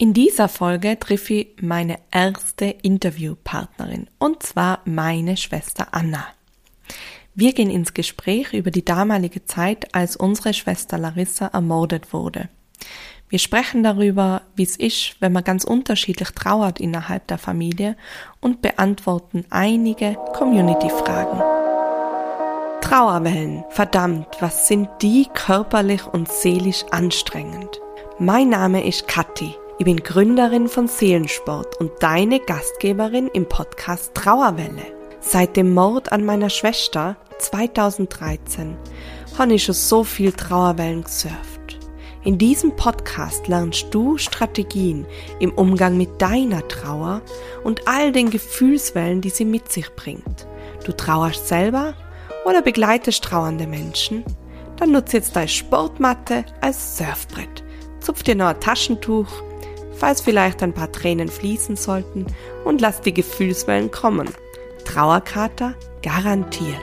In dieser Folge treffe ich meine erste Interviewpartnerin und zwar meine Schwester Anna. Wir gehen ins Gespräch über die damalige Zeit, als unsere Schwester Larissa ermordet wurde. Wir sprechen darüber, wie es ist, wenn man ganz unterschiedlich trauert innerhalb der Familie und beantworten einige Community-Fragen. Trauerwellen, verdammt, was sind die körperlich und seelisch anstrengend? Mein Name ist Kathi. Ich bin Gründerin von Seelensport und deine Gastgeberin im Podcast Trauerwelle. Seit dem Mord an meiner Schwester 2013 habe ich schon so viel Trauerwellen gesurft. In diesem Podcast lernst du Strategien im Umgang mit deiner Trauer und all den Gefühlswellen, die sie mit sich bringt. Du trauerst selber oder begleitest trauernde Menschen? Dann nutze jetzt deine Sportmatte als Surfbrett. Zupf dir noch ein Taschentuch, falls vielleicht ein paar Tränen fließen sollten und lass die Gefühlswellen kommen. Trauerkater garantiert.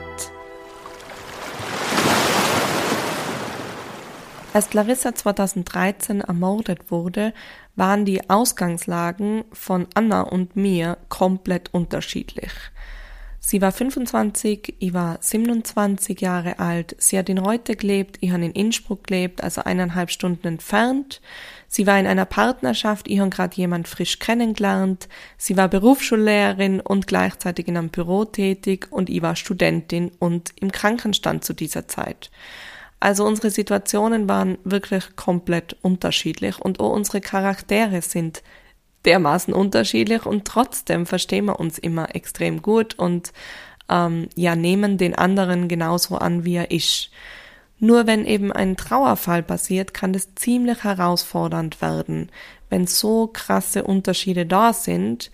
Als Larissa 2013 ermordet wurde, waren die Ausgangslagen von Anna und mir komplett unterschiedlich. Sie war 25, ich war 27 Jahre alt. Sie hat in Reute gelebt, ich habe in Innsbruck gelebt, also eineinhalb Stunden entfernt. Sie war in einer Partnerschaft, ich habe gerade jemand frisch kennengelernt. Sie war Berufsschullehrerin und gleichzeitig in einem Büro tätig und ich war Studentin und im Krankenstand zu dieser Zeit. Also unsere Situationen waren wirklich komplett unterschiedlich und auch unsere Charaktere sind dermaßen unterschiedlich und trotzdem verstehen wir uns immer extrem gut und ähm, ja nehmen den anderen genauso an, wie er ist. Nur wenn eben ein Trauerfall passiert, kann das ziemlich herausfordernd werden, wenn so krasse Unterschiede da sind.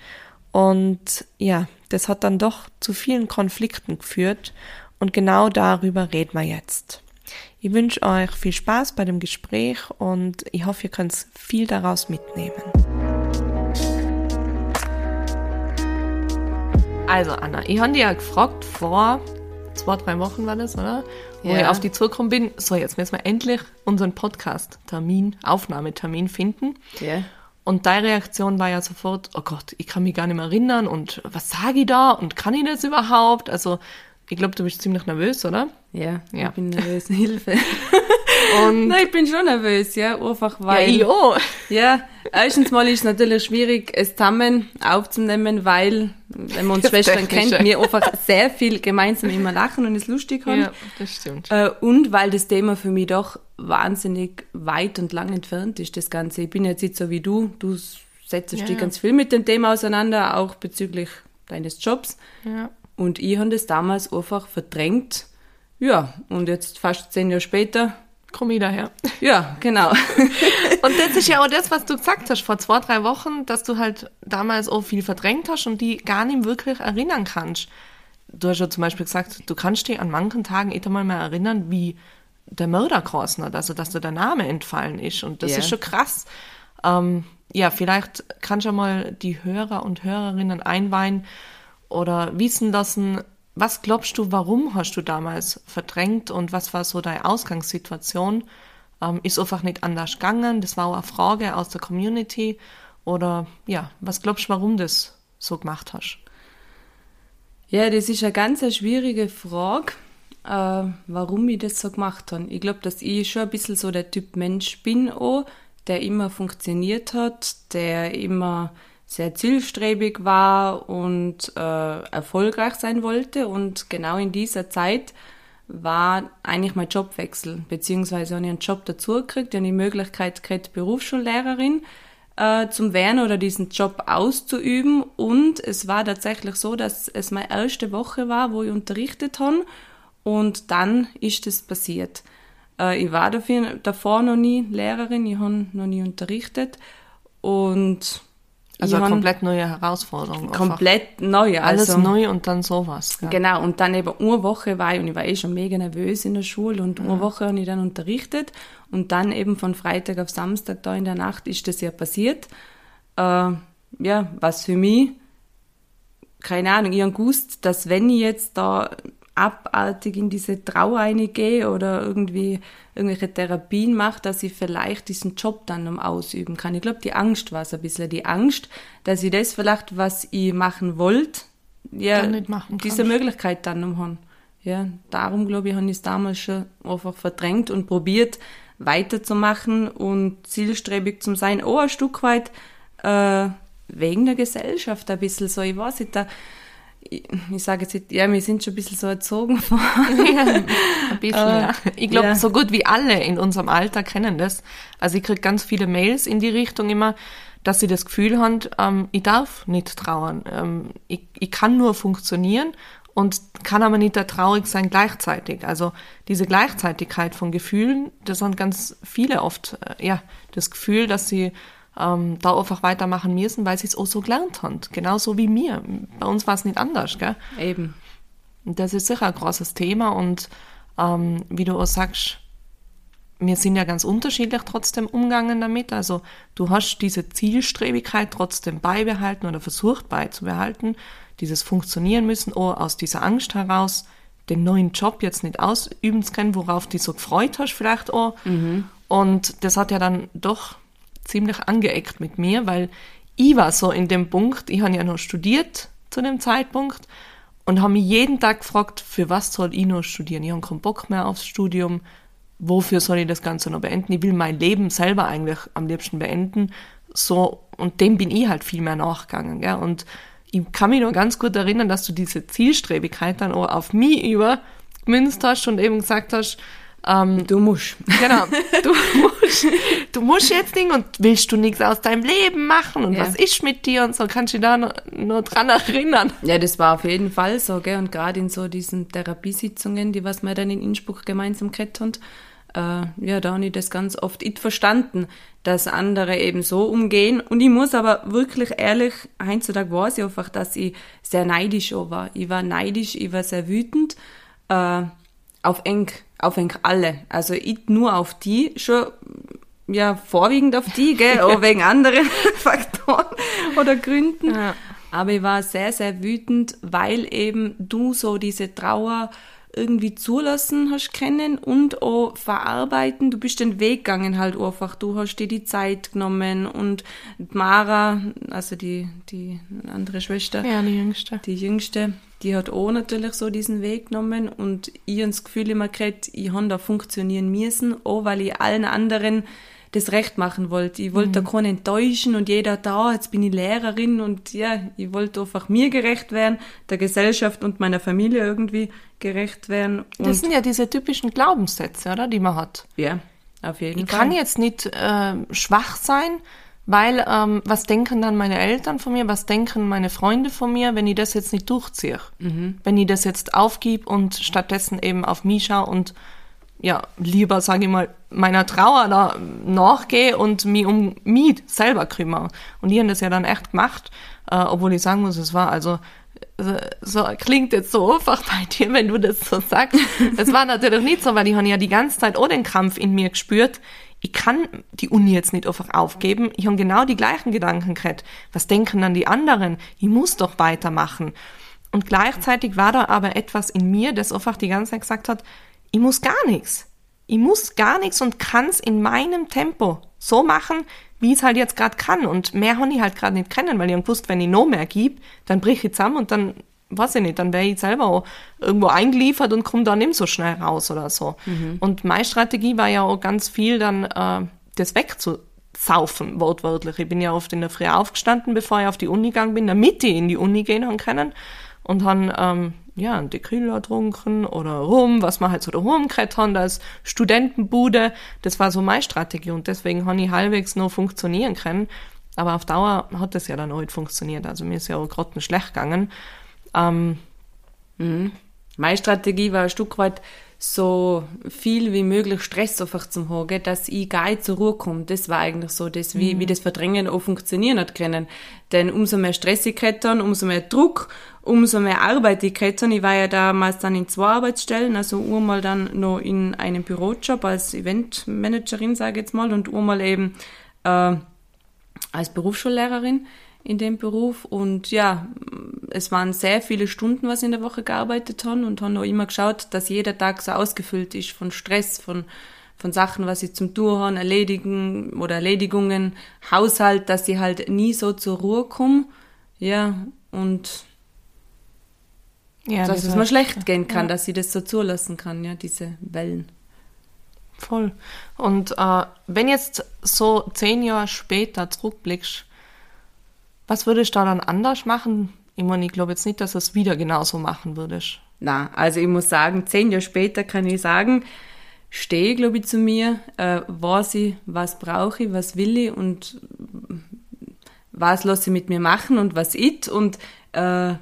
Und ja, das hat dann doch zu vielen Konflikten geführt. Und genau darüber reden wir jetzt. Ich wünsche euch viel Spaß bei dem Gespräch und ich hoffe, ihr könnt viel daraus mitnehmen. Also Anna, ich habe dich ja gefragt vor zwei, drei Wochen war das, oder? Wo ja. ich auf die zugekommen bin, so jetzt müssen wir endlich unseren Podcast-Termin, Aufnahmetermin finden. Ja. Und deine Reaktion war ja sofort, oh Gott, ich kann mich gar nicht mehr erinnern und was sage ich da und kann ich das überhaupt? Also ich glaube, du bist ziemlich nervös, oder? Ja, ja. ich bin nervös. Hilfe. Und Nein, ich bin schon nervös, ja, einfach weil... Ja, ich Ja, erstens mal ist es natürlich schwierig, es zusammen aufzunehmen, weil, wenn man uns Schwestern kennt, wir einfach sehr viel gemeinsam immer lachen und es lustig haben. Ja, das stimmt. Äh, und weil das Thema für mich doch wahnsinnig weit und lang entfernt ist, das Ganze. Ich bin jetzt nicht so wie du, du setzt ja, dich ganz viel mit dem Thema auseinander, auch bezüglich deines Jobs. Ja. Und ich habe das damals einfach verdrängt. Ja, und jetzt fast zehn Jahre später komme ich daher. Ja, genau. und das ist ja auch das, was du gesagt hast vor zwei, drei Wochen, dass du halt damals auch viel verdrängt hast und die gar nicht wirklich erinnern kannst. Du hast ja zum Beispiel gesagt, du kannst dich an manchen Tagen nicht einmal mehr erinnern, wie der Mörder hat, also dass dir der Name entfallen ist. Und das yeah. ist schon krass. Ähm, ja, vielleicht kannst du mal die Hörer und Hörerinnen einweihen, oder wissen lassen, was glaubst du, warum hast du damals verdrängt und was war so deine Ausgangssituation? Ähm, ist einfach nicht anders gegangen? Das war auch eine Frage aus der Community. Oder ja, was glaubst du, warum das so gemacht hast? Ja, das ist eine ganz schwierige Frage, äh, warum ich das so gemacht habe. Ich glaube, dass ich schon ein bisschen so der Typ Mensch bin, auch, der immer funktioniert hat, der immer sehr zielstrebig war und äh, erfolgreich sein wollte. Und genau in dieser Zeit war eigentlich mein Jobwechsel, beziehungsweise habe ich einen Job dazu gekriegt, ich die Möglichkeit gekriegt, Berufsschullehrerin äh, zum werden oder diesen Job auszuüben. Und es war tatsächlich so, dass es meine erste Woche war, wo ich unterrichtet habe. Und dann ist es passiert. Äh, ich war dafür, davor noch nie Lehrerin, ich habe noch nie unterrichtet. Und also eine komplett neue Herausforderung. Komplett neu. Alles also, neu und dann sowas. Gell? Genau, und dann eben eine Woche war ich, und ich war eh schon mega nervös in der Schule, und ja. eine Woche habe ich dann unterrichtet. Und dann eben von Freitag auf Samstag da in der Nacht ist das ja passiert. Äh, ja, was für mich, keine Ahnung, ich habe gewusst, dass wenn ich jetzt da abartig in diese Trauer gehe oder irgendwie irgendwelche Therapien mache, dass ich vielleicht diesen Job dann um ausüben kann. Ich glaube, die Angst war es ein bisschen. Die Angst, dass ich das vielleicht, was ich machen wollte, ja, diese Möglichkeit dann um haben. Ja, darum glaube ich, habe ich es damals schon einfach verdrängt und probiert, weiterzumachen und zielstrebig zu sein. Auch ein Stück weit äh, wegen der Gesellschaft ein bisschen so. Ich weiß nicht, da, ich, ich sage jetzt, ja, wir sind schon ein bisschen so erzogen worden. ja, ein bisschen, ja. Ich glaube, ja. so gut wie alle in unserem Alter kennen das. Also ich kriege ganz viele Mails in die Richtung immer, dass sie das Gefühl haben, ähm, ich darf nicht trauern. Ähm, ich, ich kann nur funktionieren und kann aber nicht da traurig sein gleichzeitig. Also diese Gleichzeitigkeit von Gefühlen, das haben ganz viele oft, äh, ja, das Gefühl, dass sie ähm, da einfach weitermachen müssen, weil sie es auch so gelernt haben. Genauso wie mir. Bei uns war es nicht anders, gell? Eben. Und das ist sicher ein großes Thema und ähm, wie du auch sagst, wir sind ja ganz unterschiedlich trotzdem umgegangen damit. Also du hast diese Zielstrebigkeit trotzdem beibehalten oder versucht beizubehalten dieses Funktionieren müssen, oh, aus dieser Angst heraus den neuen Job jetzt nicht ausüben zu können, worauf du so gefreut hast vielleicht auch. Mhm. Und das hat ja dann doch ziemlich angeeckt mit mir, weil ich war so in dem Punkt, ich habe ja noch studiert zu dem Zeitpunkt und habe mich jeden Tag gefragt, für was soll ich noch studieren? Ich habe keinen Bock mehr aufs Studium. Wofür soll ich das Ganze noch beenden? Ich will mein Leben selber eigentlich am liebsten beenden. So, und dem bin ich halt viel mehr nachgegangen. Gell? Und ich kann mich noch ganz gut erinnern, dass du diese Zielstrebigkeit dann auch auf mich übergemünzt hast und eben gesagt hast, ähm, du musst. Genau, du musst, du musst jetzt Ding und willst du nichts aus deinem Leben machen und ja. was ist mit dir und so, kannst du dich da noch dran erinnern. Ja, das war auf jeden Fall so, gell, und gerade in so diesen Therapiesitzungen, die was wir dann in Innsbruck gemeinsam gehabt haben, äh, ja, da habe ich das ganz oft nicht verstanden, dass andere eben so umgehen. Und ich muss aber wirklich ehrlich, heutzutage weiß ich einfach, dass ich sehr neidisch auch war. Ich war neidisch, ich war sehr wütend, äh, auf eng, auf alle. Also ich nur auf die, schon, ja, vorwiegend auf die, gell, auch wegen anderen Faktoren oder Gründen. Ja. Aber ich war sehr, sehr wütend, weil eben du so diese Trauer irgendwie zulassen hast kennen und auch verarbeiten. Du bist den Weg gegangen halt einfach. Du hast dir die Zeit genommen und Mara, also die, die andere Schwester. Ja, die jüngste. Die jüngste, die hat auch natürlich so diesen Weg genommen und ich habe das Gefühl immer gehabt, ich habe da funktionieren müssen, auch weil ich allen anderen das recht machen wollte. Ich wollte mhm. da keinen enttäuschen und jeder da, jetzt bin ich Lehrerin und ja, ich wollte einfach mir gerecht werden, der Gesellschaft und meiner Familie irgendwie gerecht werden. Das sind ja diese typischen Glaubenssätze, oder, die man hat. Ja, auf jeden ich Fall. Ich kann jetzt nicht äh, schwach sein, weil ähm, was denken dann meine Eltern von mir, was denken meine Freunde von mir, wenn ich das jetzt nicht durchziehe? Mhm. Wenn ich das jetzt aufgib und stattdessen eben auf mich schaue und ja, lieber, sage ich mal, meiner Trauer da nachgehe und mich um mich selber kümmere. Und die haben das ja dann echt gemacht, äh, obwohl ich sagen muss, es war also so klingt jetzt so einfach bei dir, wenn du das so sagst. Es war natürlich nicht so, weil ich habe ja die ganze Zeit auch den Kampf in mir gespürt. Ich kann die Uni jetzt nicht einfach aufgeben. Ich habe genau die gleichen Gedanken gehabt. Was denken dann die anderen? Ich muss doch weitermachen. Und gleichzeitig war da aber etwas in mir, das einfach die ganze Zeit gesagt hat, ich muss gar nichts. Ich muss gar nichts und kann es in meinem Tempo so machen, wie es halt jetzt gerade kann. Und mehr habe ich halt gerade nicht kennen, weil ich gewusst, wenn ich noch mehr gebe, dann brich ich zusammen und dann, weiß ich nicht, dann wäre ich selber auch irgendwo eingeliefert und komme da nicht so schnell raus oder so. Mhm. Und meine Strategie war ja auch ganz viel dann, äh, das wegzusaufen, wortwörtlich. Ich bin ja oft in der Früh aufgestanden, bevor ich auf die Uni gegangen bin, damit ich in die Uni gehen können und han ähm, ja, ein Tequila getrunken oder Rum, was man halt so daheim gekriegt haben, als Studentenbude. Das war so meine Strategie und deswegen habe ich halbwegs noch funktionieren können. Aber auf Dauer hat das ja dann auch nicht funktioniert. Also mir ist ja auch gerade schlecht gegangen. Ähm, mhm. Meine Strategie war ein Stück weit so viel wie möglich Stress einfach zum haben, dass ich gar nicht zur Ruhe komme. Das war eigentlich so das, wie, mhm. wie das Verdrängen auch funktionieren hat können. Denn umso mehr Stress ich hatte, umso mehr Druck, umso mehr Arbeit ich hatte. Ich war ja damals dann in zwei Arbeitsstellen, also einmal dann noch in einem Bürojob als Eventmanagerin, sage ich jetzt mal, und einmal eben äh, als Berufsschullehrerin in dem Beruf und ja, es waren sehr viele Stunden, was ich in der Woche gearbeitet habe und habe auch immer geschaut, dass jeder Tag so ausgefüllt ist von Stress, von, von Sachen, was ich zum Tun habe, Erledigen oder Erledigungen, Haushalt, dass ich halt nie so zur Ruhe komme. Ja, und ja, dass es mir schlecht gehen kann, ja. dass ich das so zulassen kann, ja, diese Wellen. Voll. Und äh, wenn jetzt so zehn Jahre später zurückblickst, was würdest du da dann anders machen? Ich meine, ich glaube jetzt nicht, dass du es wieder genauso machen würdest. Na, also ich muss sagen, zehn Jahre später kann ich sagen, stehe, glaube ich, zu mir, äh, weiß ich, was brauche ich, was will ich und was lasse ich mit mir machen und was ich und äh,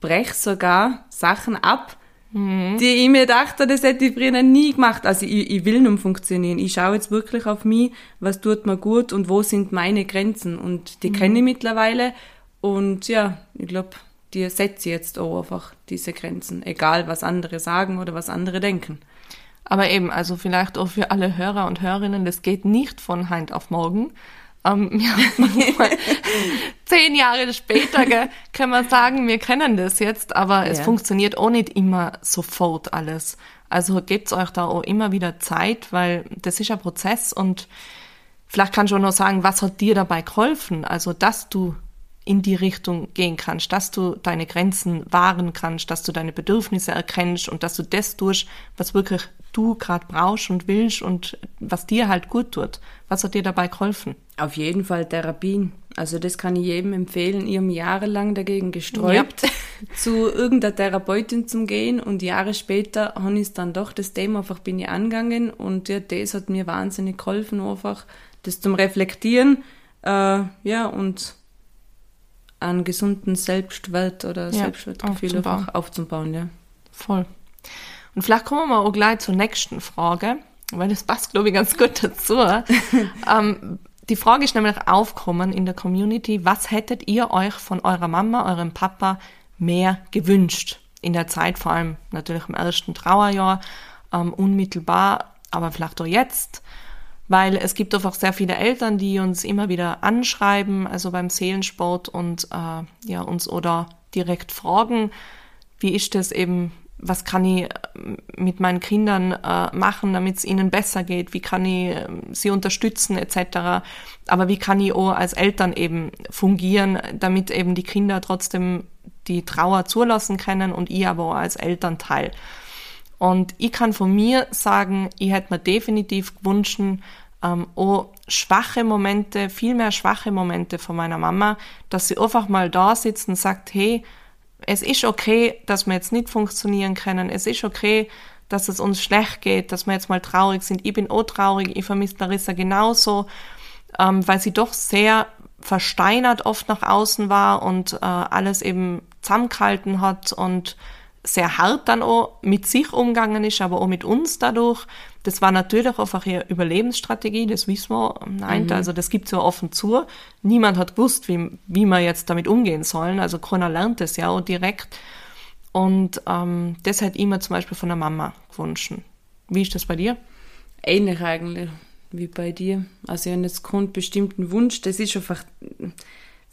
breche sogar Sachen ab, mhm. die ich mir dachte, das hätte ich früher nie gemacht. Also ich, ich will nun funktionieren. Ich schaue jetzt wirklich auf mich, was tut mir gut und wo sind meine Grenzen. Und die mhm. kenne ich mittlerweile. Und ja, ich glaube, die setze ich jetzt auch einfach, diese Grenzen. Egal, was andere sagen oder was andere denken. Aber eben, also vielleicht auch für alle Hörer und Hörerinnen, das geht nicht von Hand auf morgen. Ähm, ja, zehn Jahre später kann man sagen, wir kennen das jetzt, aber ja. es funktioniert auch nicht immer sofort alles. Also gebt euch da auch immer wieder Zeit, weil das ist ein Prozess und vielleicht kannst du auch noch sagen, was hat dir dabei geholfen? Also, dass du in die Richtung gehen kannst, dass du deine Grenzen wahren kannst, dass du deine Bedürfnisse erkennst und dass du das tust, was wirklich du gerade brauchst und willst und was dir halt gut tut. Was hat dir dabei geholfen? Auf jeden Fall Therapien. Also das kann ich jedem empfehlen. Ich habe jahrelang dagegen gesträubt, ja. zu irgendeiner Therapeutin zu gehen und Jahre später habe ich es dann doch, das Thema einfach bin ich angegangen und ja, das hat mir wahnsinnig geholfen, einfach das zum Reflektieren. Äh, ja, und einen gesunden Selbstwert oder ja, Selbstwertgefühl aufzubauen. aufzubauen, ja. Voll. Und vielleicht kommen wir auch gleich zur nächsten Frage, weil das passt, glaube ich, ganz gut dazu. ähm, die Frage ist nämlich aufgekommen in der Community, was hättet ihr euch von eurer Mama, eurem Papa mehr gewünscht? In der Zeit, vor allem natürlich im ersten Trauerjahr, ähm, unmittelbar, aber vielleicht auch jetzt weil es gibt einfach sehr viele Eltern, die uns immer wieder anschreiben, also beim Seelensport und äh, ja uns oder direkt fragen, wie ist das eben, was kann ich äh, mit meinen Kindern äh, machen, damit es ihnen besser geht, wie kann ich äh, sie unterstützen etc. Aber wie kann ich auch als Eltern eben fungieren, damit eben die Kinder trotzdem die Trauer zulassen können und ich aber auch als Elternteil. Und ich kann von mir sagen, ich hätte mir definitiv gewünscht, ähm, auch schwache Momente, viel mehr schwache Momente von meiner Mama, dass sie einfach mal da sitzt und sagt, hey, es ist okay, dass wir jetzt nicht funktionieren können, es ist okay, dass es uns schlecht geht, dass wir jetzt mal traurig sind. Ich bin auch traurig, ich vermisse Larissa genauso, ähm, weil sie doch sehr versteinert oft nach außen war und äh, alles eben zusammengehalten hat und sehr hart dann auch mit sich umgegangen ist, aber auch mit uns dadurch. Das war natürlich einfach ihre Überlebensstrategie, das wissen wir. Nein, mhm. also das gibt es ja offen zu. Niemand hat gewusst, wie, wie man jetzt damit umgehen sollen. Also keiner lernt es ja auch direkt. Und ähm, das hätte ich mir zum Beispiel von der Mama gewünscht. Wie ist das bei dir? Ähnlich eigentlich wie bei dir. Also ich habe jetzt keinen bestimmten Wunsch. Das ist einfach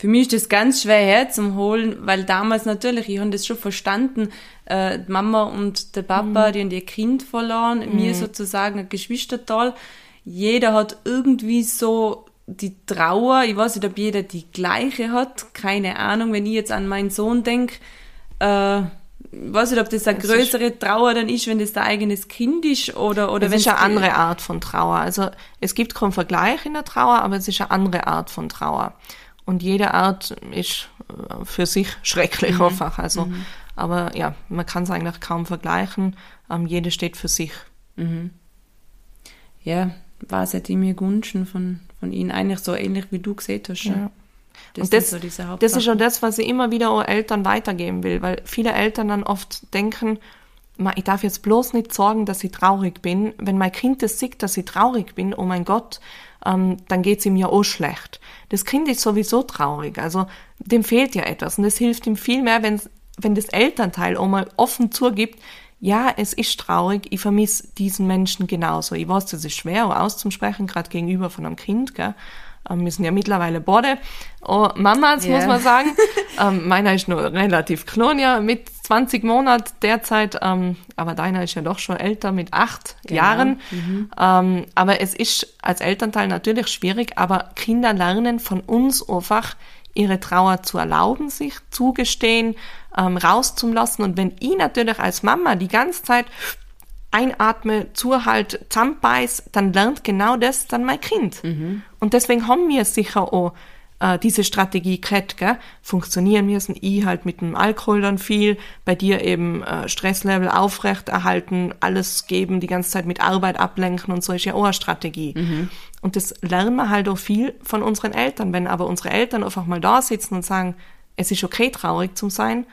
für mich ist das ganz schwer herzuholen, weil damals natürlich, ich habe das schon verstanden, äh, die Mama und der Papa, mhm. die haben ihr Kind verloren, mhm. mir sozusagen ein Geschwistertal. Jeder hat irgendwie so die Trauer, ich weiß nicht, ob jeder die gleiche hat, keine Ahnung, wenn ich jetzt an meinen Sohn denke, äh, ich weiß nicht, ob das eine das größere Trauer dann ist, wenn das dein eigenes Kind ist oder, oder wenn es ist eine andere Art von Trauer. Also es gibt keinen Vergleich in der Trauer, aber es ist eine andere Art von Trauer. Und jede Art ist äh, für sich schrecklich mhm. einfach. Also, mhm. aber ja, man kann es eigentlich kaum vergleichen. Ähm, jede steht für sich. Mhm. Ja, was hätte ich mir gewünscht von, von ihnen? Eigentlich so ähnlich wie du gesehen hast. Ja. Das, und das, so das ist schon das, was ich immer wieder auch Eltern weitergeben will, weil viele Eltern dann oft denken, ich darf jetzt bloß nicht sorgen, dass ich traurig bin. Wenn mein Kind das sieht, dass ich traurig bin, oh mein Gott, ähm, dann geht's ihm ja auch schlecht. Das Kind ist sowieso traurig, also dem fehlt ja etwas und es hilft ihm viel mehr, wenn, wenn das Elternteil auch mal offen zugibt, ja, es ist traurig, ich vermisse diesen Menschen genauso. Ich weiß, das ist schwer auch auszusprechen, gerade gegenüber von einem Kind, gell? Ähm, wir sind ja mittlerweile beide oh, Mamas, yeah. muss man sagen. ähm, meiner ist nur relativ klein, ja, mit 20 Monaten derzeit, ähm, aber deiner ist ja doch schon älter mit acht genau. Jahren. Mhm. Ähm, aber es ist als Elternteil natürlich schwierig, aber Kinder lernen von uns einfach, ihre Trauer zu erlauben, sich zugestehen, ähm, rauszulassen. Und wenn ich natürlich als Mama die ganze Zeit einatme, zuhalt, zusammenbeiß, dann lernt genau das dann mein Kind. Mhm. Und deswegen haben wir sicher auch äh, diese Strategie gehabt, gell? funktionieren müssen. Ich halt mit dem Alkohol dann viel, bei dir eben äh, Stresslevel aufrecht erhalten, alles geben, die ganze Zeit mit Arbeit ablenken und so ist ja auch eine Strategie. Mhm. Und das lernen wir halt auch viel von unseren Eltern. Wenn aber unsere Eltern einfach mal da sitzen und sagen, es ist okay, traurig zu sein,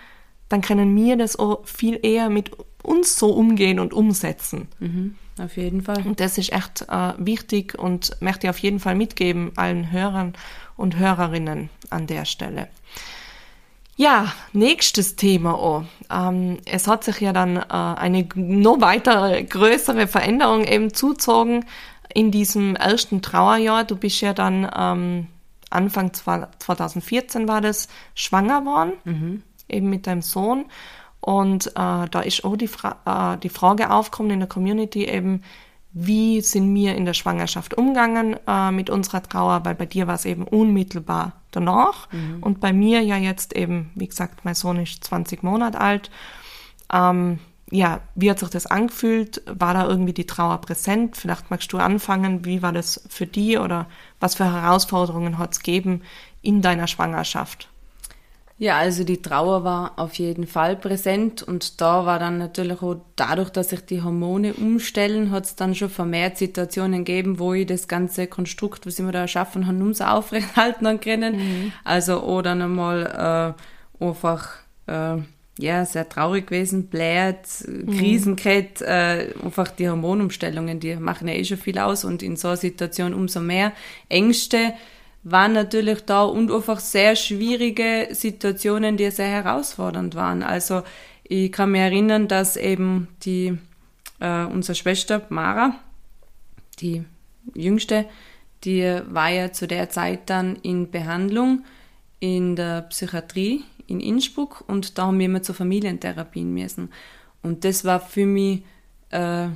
dann können wir das auch viel eher mit uns so umgehen und umsetzen. Mhm, auf jeden Fall. Und das ist echt äh, wichtig und möchte ich auf jeden Fall mitgeben allen Hörern und Hörerinnen an der Stelle. Ja, nächstes Thema. Oh. Ähm, es hat sich ja dann äh, eine noch weitere größere Veränderung eben zuzogen in diesem ersten Trauerjahr. Du bist ja dann ähm, Anfang 2014 war das schwanger worden, mhm. eben mit deinem Sohn. Und äh, da ist auch die, Fra äh, die Frage aufgekommen in der Community eben, wie sind wir in der Schwangerschaft umgegangen äh, mit unserer Trauer, weil bei dir war es eben unmittelbar danach mhm. und bei mir ja jetzt eben, wie gesagt, mein Sohn ist 20 Monate alt. Ähm, ja, wie hat sich das angefühlt? War da irgendwie die Trauer präsent? Vielleicht magst du anfangen, wie war das für dich oder was für Herausforderungen hat es gegeben in deiner Schwangerschaft? Ja, also die Trauer war auf jeden Fall präsent und da war dann natürlich auch dadurch, dass sich die Hormone umstellen, hat es dann schon vermehrt Situationen gegeben, wo ich das ganze Konstrukt, was ich mir da erschaffen habe, umso aufrechterhalten können. Mhm. Also oder dann einmal äh, einfach äh, ja sehr traurig gewesen, bläht, mhm. Krisen gehabt, äh, einfach die Hormonumstellungen, die machen ja eh schon viel aus und in so einer Situation umso mehr Ängste waren natürlich da und einfach sehr schwierige Situationen, die sehr herausfordernd waren. Also ich kann mich erinnern, dass eben die äh, unsere Schwester Mara, die jüngste, die war ja zu der Zeit dann in Behandlung in der Psychiatrie in Innsbruck und da haben wir immer zur Familientherapie müssen. Und das war für mich äh,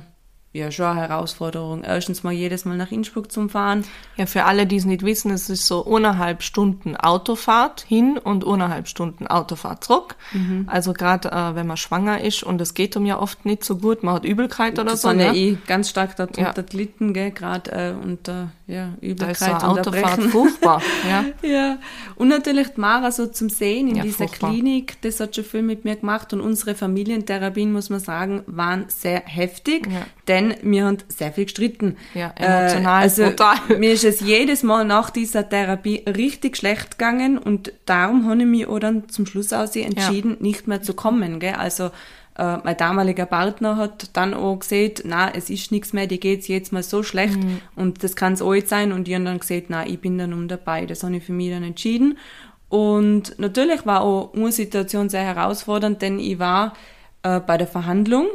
ja schon eine Herausforderung. Erstens mal jedes Mal nach Innsbruck zum Fahren. Ja, für alle, die es nicht wissen, es ist so eineinhalb Stunden Autofahrt hin und eineinhalb Stunden Autofahrt zurück. Mhm. Also gerade äh, wenn man schwanger ist und es geht um ja oft nicht so gut, man hat Übelkeit oder das so. Das ne? ja eh ganz stark darunter ja. gelitten, gell, gerade äh, unter ja, Übelkeit da ist so Autofahrt furchtbar. ja. ja. Und natürlich die Mara so zum Sehen in ja, dieser furchtbar. Klinik, das hat schon viel mit mir gemacht und unsere Familientherapien, muss man sagen, waren sehr heftig, denn denn wir haben sehr viel gestritten. Ja, emotional, äh, also total. Mir ist es jedes Mal nach dieser Therapie richtig schlecht gegangen und darum habe ich mich auch dann zum Schluss aus entschieden, ja. nicht mehr zu kommen. Gell? Also äh, mein damaliger Partner hat dann auch gesehen, na, es ist nichts mehr, die geht's jetzt mal so schlecht mhm. und das kann es auch jetzt sein und die haben dann gesagt, na, ich bin dann um dabei. Das habe ich für mich dann entschieden. Und natürlich war auch eine Situation sehr herausfordernd, denn ich war äh, bei der Verhandlung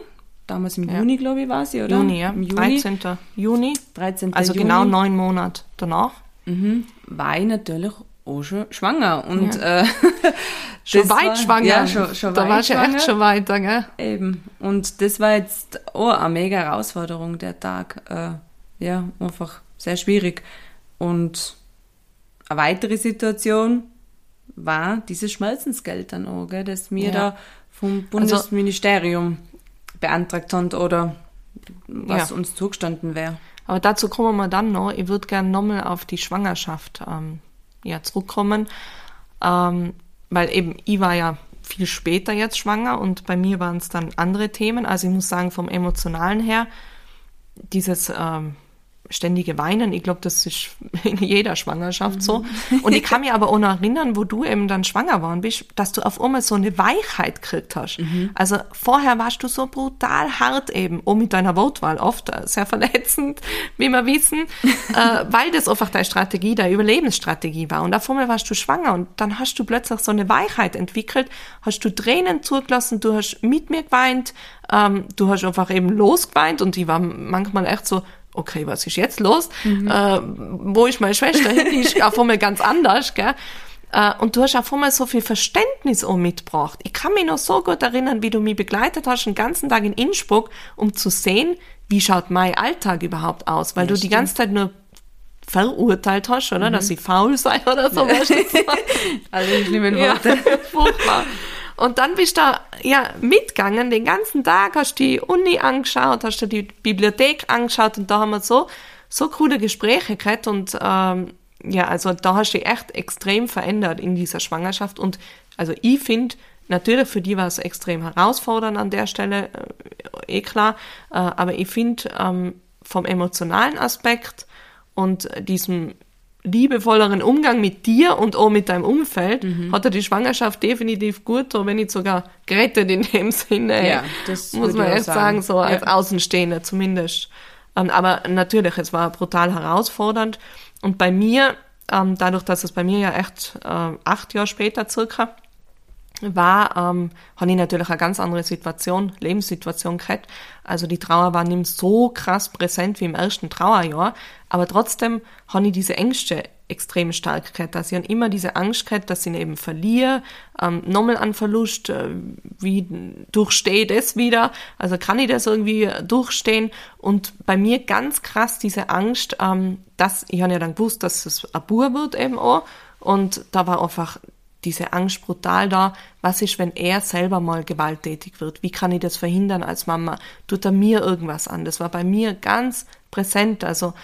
damals im ja. Juni, glaube ich, war sie, oder? Juni, ja. Im Juni. 13. Juni. 13. Also Juni. genau neun Monate danach. Mhm. War ich natürlich auch schon schwanger. Und ja. äh, schon weit war, schwanger. Ja, schon, schon da war ich echt schon weiter, gell? Eben. Und das war jetzt auch eine mega Herausforderung, der Tag. Äh, ja, einfach sehr schwierig. Und eine weitere Situation war dieses Schmelzensgeld dann auch, gell, das mir ja. da vom also Bundesministerium also, beantragt haben oder was ja. uns zugestanden wäre. Aber dazu kommen wir dann noch. Ich würde gerne nochmal auf die Schwangerschaft ähm, ja, zurückkommen, ähm, weil eben ich war ja viel später jetzt schwanger und bei mir waren es dann andere Themen. Also ich muss sagen, vom Emotionalen her, dieses ähm, ständige Weinen. Ich glaube, das ist in jeder Schwangerschaft mhm. so. Und ich kann mich aber auch noch erinnern, wo du eben dann schwanger worden bist, dass du auf einmal so eine Weichheit gekriegt hast. Mhm. Also vorher warst du so brutal hart eben, auch mit deiner Wortwahl oft äh, sehr verletzend, wie wir wissen, äh, weil das einfach deine Strategie, deine Überlebensstrategie war. Und auf einmal warst du schwanger und dann hast du plötzlich so eine Weichheit entwickelt, hast du Tränen zugelassen, du hast mit mir geweint, ähm, du hast einfach eben losgeweint und ich war manchmal echt so, okay, was ist jetzt los? Mhm. Äh, wo ist meine Schwester hin? Die ist auf einmal ganz anders, gell? Äh, und du hast auf einmal so viel Verständnis auch mitgebracht. Ich kann mich noch so gut erinnern, wie du mich begleitet hast, den ganzen Tag in Innsbruck, um zu sehen, wie schaut mein Alltag überhaupt aus, weil ja, du stimmt. die ganze Zeit nur verurteilt hast, oder? Mhm. Dass ich faul sei oder so. Also die schlimmen Worte. Ja, furchtbar. Und dann bist du ja mitgegangen, den ganzen Tag hast die Uni angeschaut, hast du die Bibliothek angeschaut und da haben wir so, so coole Gespräche gehabt und ähm, ja, also da hast du dich echt extrem verändert in dieser Schwangerschaft und also ich finde, natürlich für die war es extrem herausfordernd an der Stelle, äh, eh klar, äh, aber ich finde ähm, vom emotionalen Aspekt und diesem liebevolleren Umgang mit dir und auch mit deinem Umfeld, mhm. hat er die Schwangerschaft definitiv gut, oder wenn nicht sogar gerettet in dem Sinne. Ja, das muss man echt sagen. sagen, so als Außenstehender zumindest. Ähm, aber natürlich, es war brutal herausfordernd. Und bei mir, ähm, dadurch, dass es bei mir ja echt äh, acht Jahre später circa war, ähm, habe ich natürlich eine ganz andere Situation, Lebenssituation gehabt. Also die Trauer war nicht so krass präsent wie im ersten Trauerjahr, aber trotzdem habe ich diese Ängste extrem stark gehabt. Also ich habe immer diese Angst gehabt, dass ich ihn eben verliere, ähm, nochmal an Verlust, äh, wie durchstehe ich das wieder, also kann ich das irgendwie durchstehen und bei mir ganz krass diese Angst, ähm, dass, ich habe ja dann gewusst, dass es ein Bub wird eben auch und da war einfach diese Angst brutal da. Was ist, wenn er selber mal gewalttätig wird? Wie kann ich das verhindern als Mama? Tut er mir irgendwas an? Das war bei mir ganz präsent. Also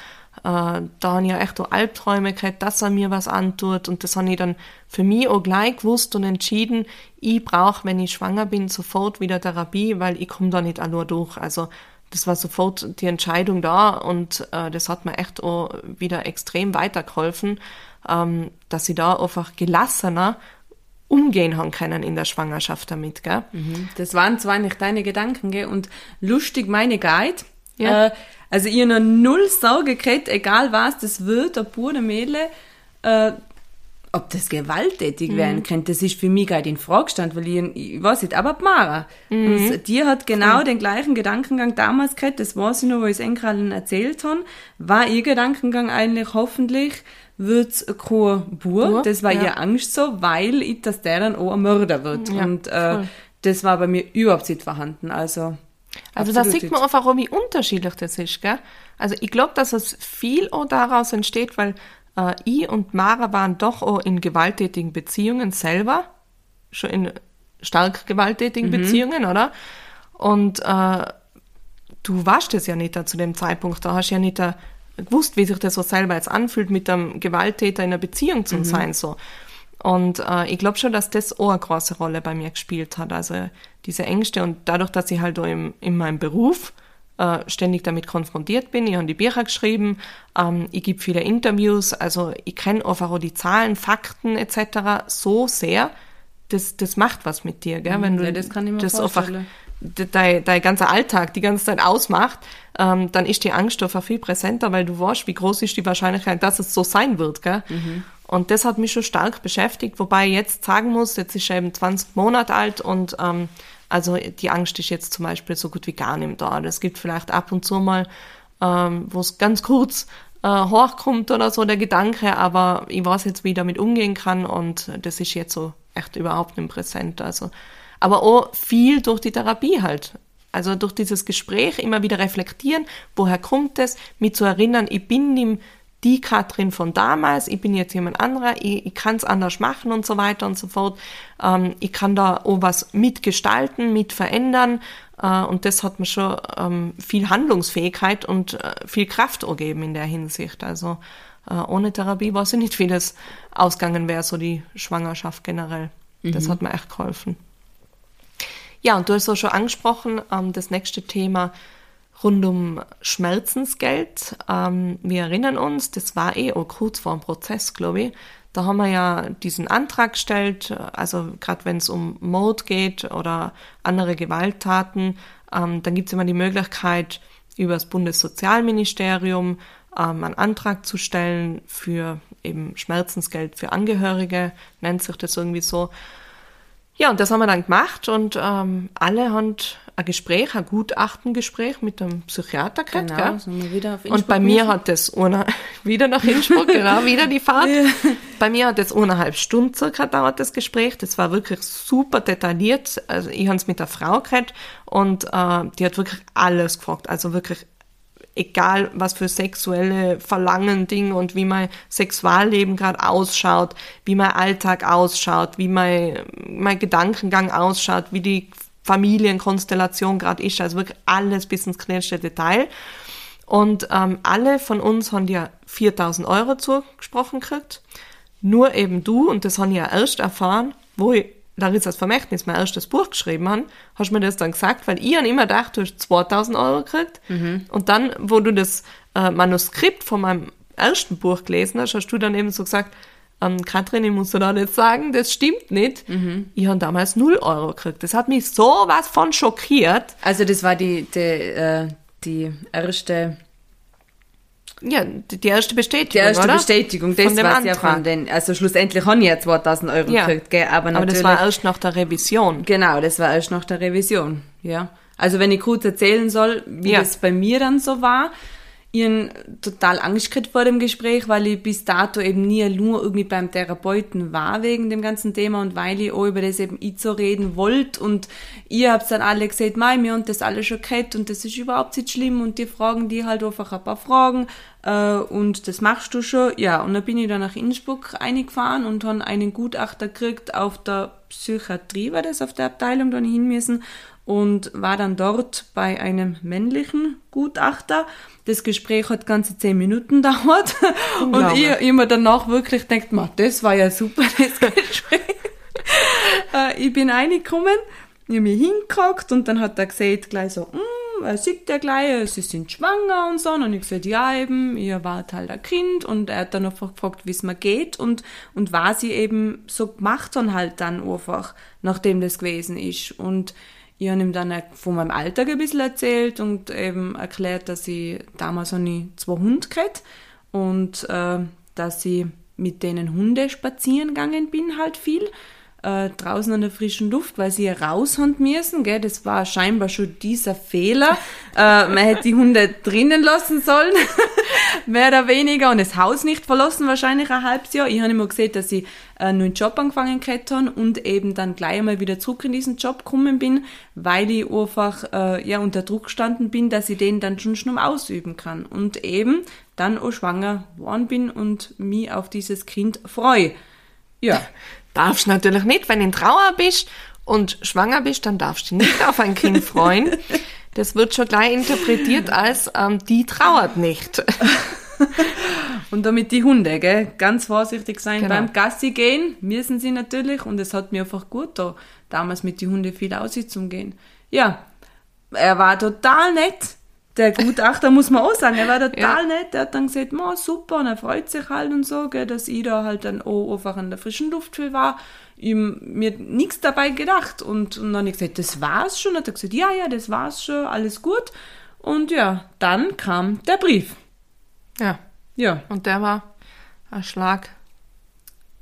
äh, da habe ich ja echt so Albträume gehabt, dass er mir was antut. Und das habe ich dann für mich auch gleich gewusst und entschieden, ich brauche, wenn ich schwanger bin, sofort wieder Therapie, weil ich komme da nicht allein durch. Also das war sofort die Entscheidung da und äh, das hat mir echt auch wieder extrem weitergeholfen ähm, dass sie da einfach gelassener umgehen haben können in der Schwangerschaft damit, gell? Mhm. Das waren zwar nicht deine Gedanken, gell? Und lustig meine Guide. Ja. Äh, also ihr noch null Sorge gekriegt, egal was das wird, ob pure Mädle, äh, ob das gewalttätig mhm. werden könnte, das ist für mich gar in Frage stand, weil ich, ich weiß nicht, aber Mara, mhm. und die hat genau mhm. den gleichen Gedankengang damals gehabt, das weiß ich noch, wo ich es Enkrallen erzählt habe, war ihr Gedankengang eigentlich hoffentlich, wird's kein Bub. Das war ja. ihr Angst so, weil ich, dass der dann auch ein Mörder wird. Ja, und äh, das war bei mir überhaupt nicht vorhanden. Also, also da sieht man einfach auch, wie unterschiedlich das ist. Gell? Also ich glaube, dass es viel auch daraus entsteht, weil äh, ich und Mara waren doch auch in gewalttätigen Beziehungen selber, schon in stark gewalttätigen mhm. Beziehungen, oder? Und äh, du warst es ja nicht da zu dem Zeitpunkt, da hast du ja nicht da gewusst, wie sich das so selber jetzt anfühlt, mit einem Gewalttäter in einer Beziehung zu mhm. sein, so. Und äh, ich glaube schon, dass das auch eine große Rolle bei mir gespielt hat. Also diese Ängste und dadurch, dass ich halt auch im, in meinem Beruf äh, ständig damit konfrontiert bin. Ich habe die Bücher geschrieben, ähm, ich gebe viele Interviews, also ich kenne einfach auch die Zahlen, Fakten etc. so sehr, das, das macht was mit dir, gell? wenn du ja, das, kann ich mir das einfach dein, dein ganzer Alltag die ganze Zeit ausmacht, ähm, dann ist die Angst einfach viel präsenter, weil du weißt, wie groß ist die Wahrscheinlichkeit, dass es so sein wird. Gell? Mhm. Und das hat mich schon stark beschäftigt, wobei ich jetzt sagen muss, jetzt ist er eben 20 Monate alt und ähm, also die Angst ist jetzt zum Beispiel so gut wie gar nicht da. Es gibt vielleicht ab und zu mal, ähm, wo es ganz kurz äh, hochkommt oder so der Gedanke, aber ich weiß jetzt, wie ich damit umgehen kann und das ist jetzt so echt überhaupt nicht präsent. Also aber auch viel durch die Therapie halt. Also durch dieses Gespräch immer wieder reflektieren, woher kommt es, mich zu erinnern, ich bin nicht die Katrin von damals, ich bin jetzt jemand anderer, ich, ich kann es anders machen und so weiter und so fort. Ähm, ich kann da auch was mitgestalten, mit verändern äh, und das hat mir schon ähm, viel Handlungsfähigkeit und äh, viel Kraft gegeben in der Hinsicht. Also äh, ohne Therapie weiß ich nicht, wie das ausgegangen wäre, so die Schwangerschaft generell. Mhm. Das hat mir echt geholfen. Ja, und du hast auch schon angesprochen, ähm, das nächste Thema rund um Schmerzensgeld. Ähm, wir erinnern uns, das war eh auch kurz vor dem Prozess, glaube ich. Da haben wir ja diesen Antrag gestellt, also gerade wenn es um Mord geht oder andere Gewalttaten, ähm, dann gibt es immer die Möglichkeit, über das Bundessozialministerium ähm, einen Antrag zu stellen für eben Schmerzensgeld für Angehörige, nennt sich das irgendwie so. Ja, und das haben wir dann gemacht und ähm, alle haben ein Gespräch, ein Gutachtengespräch mit einem Psychiater gehabt, Genau, gell? sind wir wieder auf Und Innsbruck bei mir gewesen. hat das ohne, wieder nach Innsbruck, genau, wieder die Fahrt. Bei mir hat das eineinhalb Stunden circa dauert das Gespräch. Das war wirklich super detailliert. Also ich habe es mit der Frau gehabt und äh, die hat wirklich alles gefragt. Also wirklich egal was für sexuelle Verlangen, Dinge und wie mein Sexualleben gerade ausschaut, wie mein Alltag ausschaut, wie mein, mein Gedankengang ausschaut, wie die Familienkonstellation gerade ist, also wirklich alles bis ins kleinste Detail. Und ähm, alle von uns haben ja 4000 Euro zugesprochen gekriegt. Nur eben du, und das habe ich ja erst erfahren, wo ich Larissas Vermächtnis mein erstes Buch geschrieben habe, hast du mir das dann gesagt, weil ich habe immer gedacht, du hast 2000 Euro gekriegt. Und dann, wo du das äh, Manuskript von meinem ersten Buch gelesen hast, hast du dann eben so gesagt, ähm, Katrin, ich muss dir da nicht sagen, das stimmt nicht. Ich habe damals 0 Euro gekriegt. Das hat mich sowas von schockiert. Also das war die, die, äh, die erste, Ja, die, erste Bestätigung, die erste oder? Bestätigung, das war's ja von den, also schlussendlich haben ich ja 2000 Euro Ja. gekriegt, gell, aber Aber natürlich. das war erst nach der Revision. Genau, das war erst nach der Revision, ja. Also wenn ich kurz erzählen soll, wie Ja. das bei mir dann so war, ich total Angst gekriegt vor dem Gespräch, weil ich bis dato eben nie nur irgendwie beim Therapeuten war wegen dem ganzen Thema und weil ich auch über das eben ich so reden wollte und ihr habt dann alle gesagt, mei, mir und das alles schon gehabt und das ist überhaupt nicht schlimm und die fragen die halt einfach ein paar Fragen äh, und das machst du schon. Ja, und dann bin ich dann nach Innsbruck eingefahren und habe einen Gutachter gekriegt auf der Psychiatrie, war das, auf der Abteilung dann hin müssen und war dann dort bei einem männlichen Gutachter. Das Gespräch hat ganze zehn Minuten gedauert und ich, ich mir danach wirklich denkt, ma, das war ja super, das Gespräch. äh, ich bin reingekommen, ich hab mich hingehockt und dann hat er gesagt gleich so, mm, er sieht ja gleich, sie sind schwanger und so. Und ich gesagt, ja eben, ihr wart halt ein Kind und er hat dann einfach gefragt, wie es mir geht und, und was sie eben so gemacht haben halt dann einfach, nachdem das gewesen ist. Und ich habe ihm dann von meinem Alltag ein bisschen erzählt und eben erklärt, dass ich damals habe ich zwei Hunde gehabt und äh, dass ich mit denen Hunde spazieren gegangen bin halt viel äh, draußen an der frischen Luft, weil sie raus haben müssen, gell? Das war scheinbar schon dieser Fehler. äh, man hätte die Hunde drinnen lassen sollen, mehr oder weniger, und das Haus nicht verlassen, wahrscheinlich ein halbes Jahr. Ich habe immer gesehen, dass ich äh, einen Job angefangen habe und eben dann gleich einmal wieder zurück in diesen Job gekommen bin, weil ich einfach äh, ja unter Druck gestanden bin, dass ich den dann schon schon ausüben kann. Und eben dann auch schwanger geworden bin und mich auf dieses Kind freue. Ja. Darfst natürlich nicht, wenn du in Trauer bist und schwanger bist, dann darfst du nicht auf ein Kind freuen. Das wird schon gleich interpretiert als, ähm, die trauert nicht. Und damit die Hunde, gell, ganz vorsichtig sein Genau. beim Gassi gehen, müssen sie natürlich und es hat mir einfach gut da, damals mit die Hunde viel auszugehen. Ja, er war total nett. Der Gutachter muss man auch sagen, er war total nett. Er hat dann gesagt, ma super, und er freut sich halt und so, gell, dass ich da halt dann auch einfach an der frischen Luft viel war. Ihm, mir nichts dabei gedacht. Und, und dann habe ich gesagt, das war's schon. Hat er gesagt, ja, ja, das war's schon, alles gut. Und ja, dann kam der Brief. Ja. Ja. Und der war ein Schlag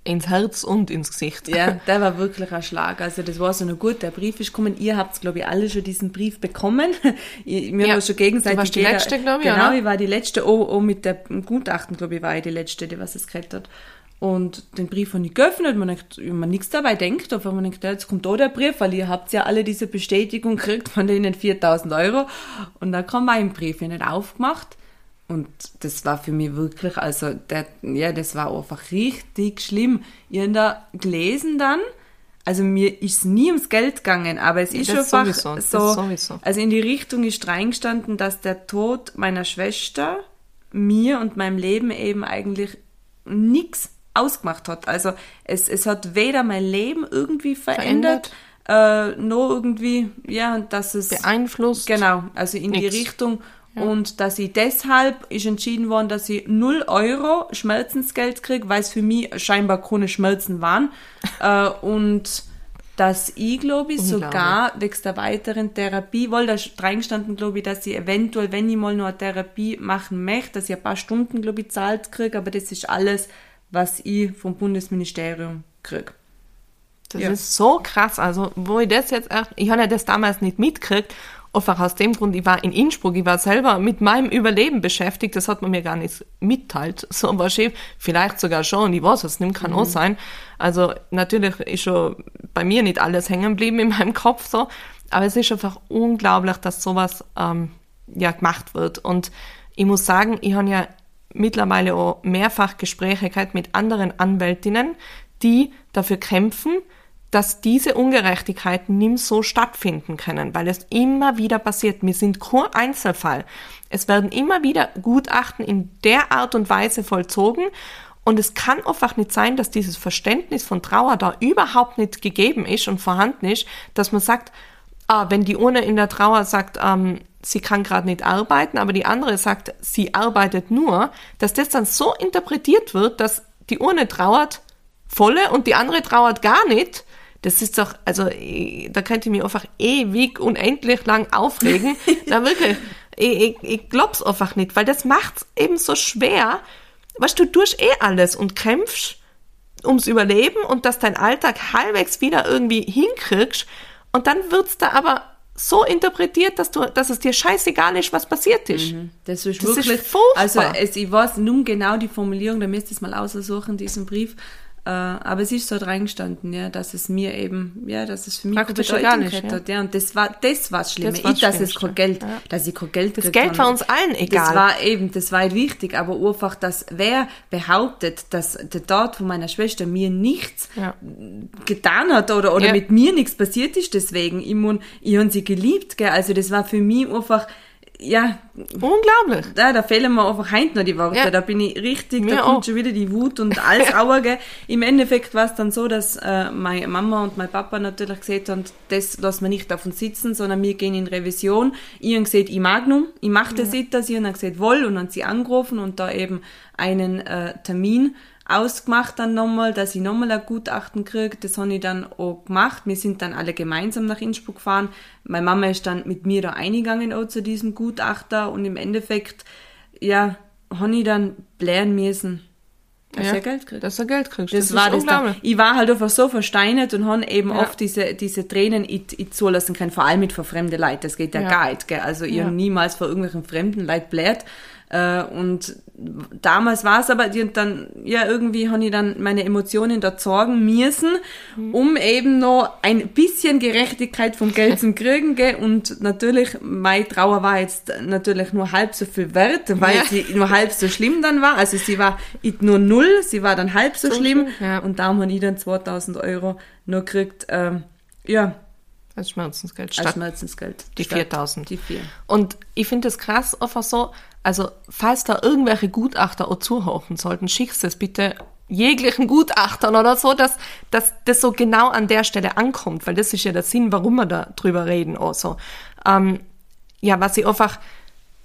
ins Herz und ins Gesicht. Ja, der war wirklich ein Schlag. Also das war so noch gut. Der Brief ist gekommen. Ihr habt, glaube ich, alle schon diesen Brief bekommen. Ich, wir Ja, haben schon gegenseitig... du warst die jeder- Letzte, glaub ich, Genau, oder? ich war die Letzte. Oh, oh mit der im Gutachten, glaube ich, war ich die Letzte, die was es gekriegt hat. Und den Brief habe ich geöffnet. Man hat mir nichts dabei denkt. Auf einmal denkt, ja, jetzt kommt da der Brief, weil ihr habt ja alle diese Bestätigung gekriegt von denen 4000 Euro. Und da kam mein Brief. Ich nicht aufgemacht. Und das war für mich wirklich, also, der, ja, das war einfach richtig schlimm. Ich habe da gelesen dann, also mir ist nie ums Geld gegangen, aber es ist das einfach sowieso, so, sowieso. also in die Richtung ist reingestanden, dass der Tod meiner Schwester mir und meinem Leben eben eigentlich nichts ausgemacht hat. Also es, es hat weder mein Leben irgendwie verändert, äh, noch irgendwie, ja, dass es Beeinflusst. Genau, also in die Nix. Und dass ich deshalb ist entschieden worden, dass ich 0 Euro Schmerzensgeld kriege, weil es für mich scheinbar keine Schmerzen waren. äh, und dass ich, glaube ich, sogar wegen der weiteren Therapie, weil da ist reingestanden, glaube ich, dass ich eventuell, wenn ich mal noch eine Therapie machen möchte, dass ich ein paar Stunden, glaube ich, zahlt kriege, aber das ist alles, was ich vom Bundesministerium kriege. Das Ja. ist so krass. Also, wo ich das jetzt ich habe ja das damals nicht mitgekriegt. Einfach aus dem Grund, ich war in Innsbruck, ich war selber mit meinem Überleben beschäftigt, das hat man mir gar nicht mitteilt. So wahrscheinlich, vielleicht sogar schon, ich weiß es nicht, kann auch sein. Also, natürlich ist schon bei mir nicht alles hängen geblieben in meinem Kopf so, aber es ist einfach unglaublich, dass sowas ähm, ja gemacht wird. Und ich muss sagen, ich habe ja mittlerweile auch mehrfach Gespräche gehabt mit anderen Anwältinnen, die dafür kämpfen, dass diese Ungerechtigkeiten nicht so stattfinden können, weil es immer wieder passiert. Wir sind kein Einzelfall. Es werden immer wieder Gutachten in der Art und Weise vollzogen und es kann einfach nicht sein, dass dieses Verständnis von Trauer da überhaupt nicht gegeben ist und vorhanden ist, dass man sagt, ah, wenn die eine in der Trauer sagt, ähm, sie kann gerade nicht arbeiten, aber die andere sagt, sie arbeitet nur, dass das dann so interpretiert wird, dass die eine trauert volle und die andere trauert gar nicht. Das ist doch, also da könnte ich mich einfach ewig unendlich lang aufregen. Na wirklich, ich, ich, ich glaub's einfach nicht, weil das macht's eben so schwer. Weißt du, du tust eh alles und kämpfst ums Überleben und dass dein Alltag halbwegs wieder irgendwie hinkriegst und dann wird's da aber so interpretiert, dass du, dass es dir scheißegal ist, was passiert ist. Das ist Das ist wirklich, furchtbar. also es, ich weiß nun genau die Formulierung, da müsst ihr es mal aussuchen, diesen Brief. Äh, aber es ist so reingestanden, ja, dass es mir eben, ja, dass es für mich Praktisch Bedeutung gar nicht, ja. hat, ja. Und das war, das war schlimm. Das Ich, dass es kein Geld, ja. dass ich kein Geld Das Geld war uns allen egal. Das war eben, das war wichtig, aber einfach, dass wer behauptet, dass der Tod von meiner Schwester mir nichts Ja. getan hat oder, oder mit mir nichts passiert ist deswegen. Ich, mein, ich habe sie geliebt, gell. Also das war für mich einfach, ja, Unglaublich. da, da fehlen mir einfach heint noch die Worte. Ja. Da bin ich richtig, Mir da kommt auch. schon wieder die Wut und alles Auer, gell. Im Endeffekt war es dann so, dass äh, meine Mama und mein Papa natürlich gesagt haben, das lassen wir nicht auf uns sitzen, sondern wir gehen in Revision. Ich habe gesagt, ich mag nun, ich mache das nicht, dass ich dann gesagt, woll, und dann sie angerufen und da eben einen äh, Termin ausgemacht dann nochmal, dass ich nochmal ein Gutachten kriege. Das habe ich dann auch gemacht. Wir sind dann alle gemeinsam nach Innsbruck gefahren. Meine Mama ist dann mit mir da eingegangen auch zu diesem Gutachter und im Endeffekt, ja, habe ich dann blären müssen, dass Ja, er Geld kriegt. Dass er Geld kriegst. Das, ist war das da. Ich war halt einfach so versteinert und habe eben Ja. oft diese, diese Tränen ich, ich zulassen können, vor allem mit vor fremde Leid. Das geht ja, Ja. gar nicht, gell. Also ich Ja. hab niemals vor irgendwelchen fremden Leid blärt. Äh, und damals war es aber, die- und dann, ja, irgendwie habe ich dann meine Emotionen dort sorgen müssen, Mhm. um eben noch ein bisschen Gerechtigkeit vom Geld zu kriegen, gell. Und natürlich, meine Trauer war jetzt natürlich nur halb so viel wert, weil Ja. sie nur halb so schlimm dann war. Also sie war nur null, sie war dann halb so, So schlimm. schlimm, ja. Und darum habe ich dann 2000 Euro noch gekriegt, ähm, ja, Als Schmerzensgeld. als Statt Schmerzensgeld. die Statt 4000. Die vier. Und ich finde das krass, einfach so, also falls da irgendwelche Gutachter auch zuhören sollten, schickst es bitte jeglichen Gutachtern oder so, dass, dass das so genau an der Stelle ankommt, weil das ist ja der Sinn, warum wir da drüber reden auch so. Ähm, ja, was ich einfach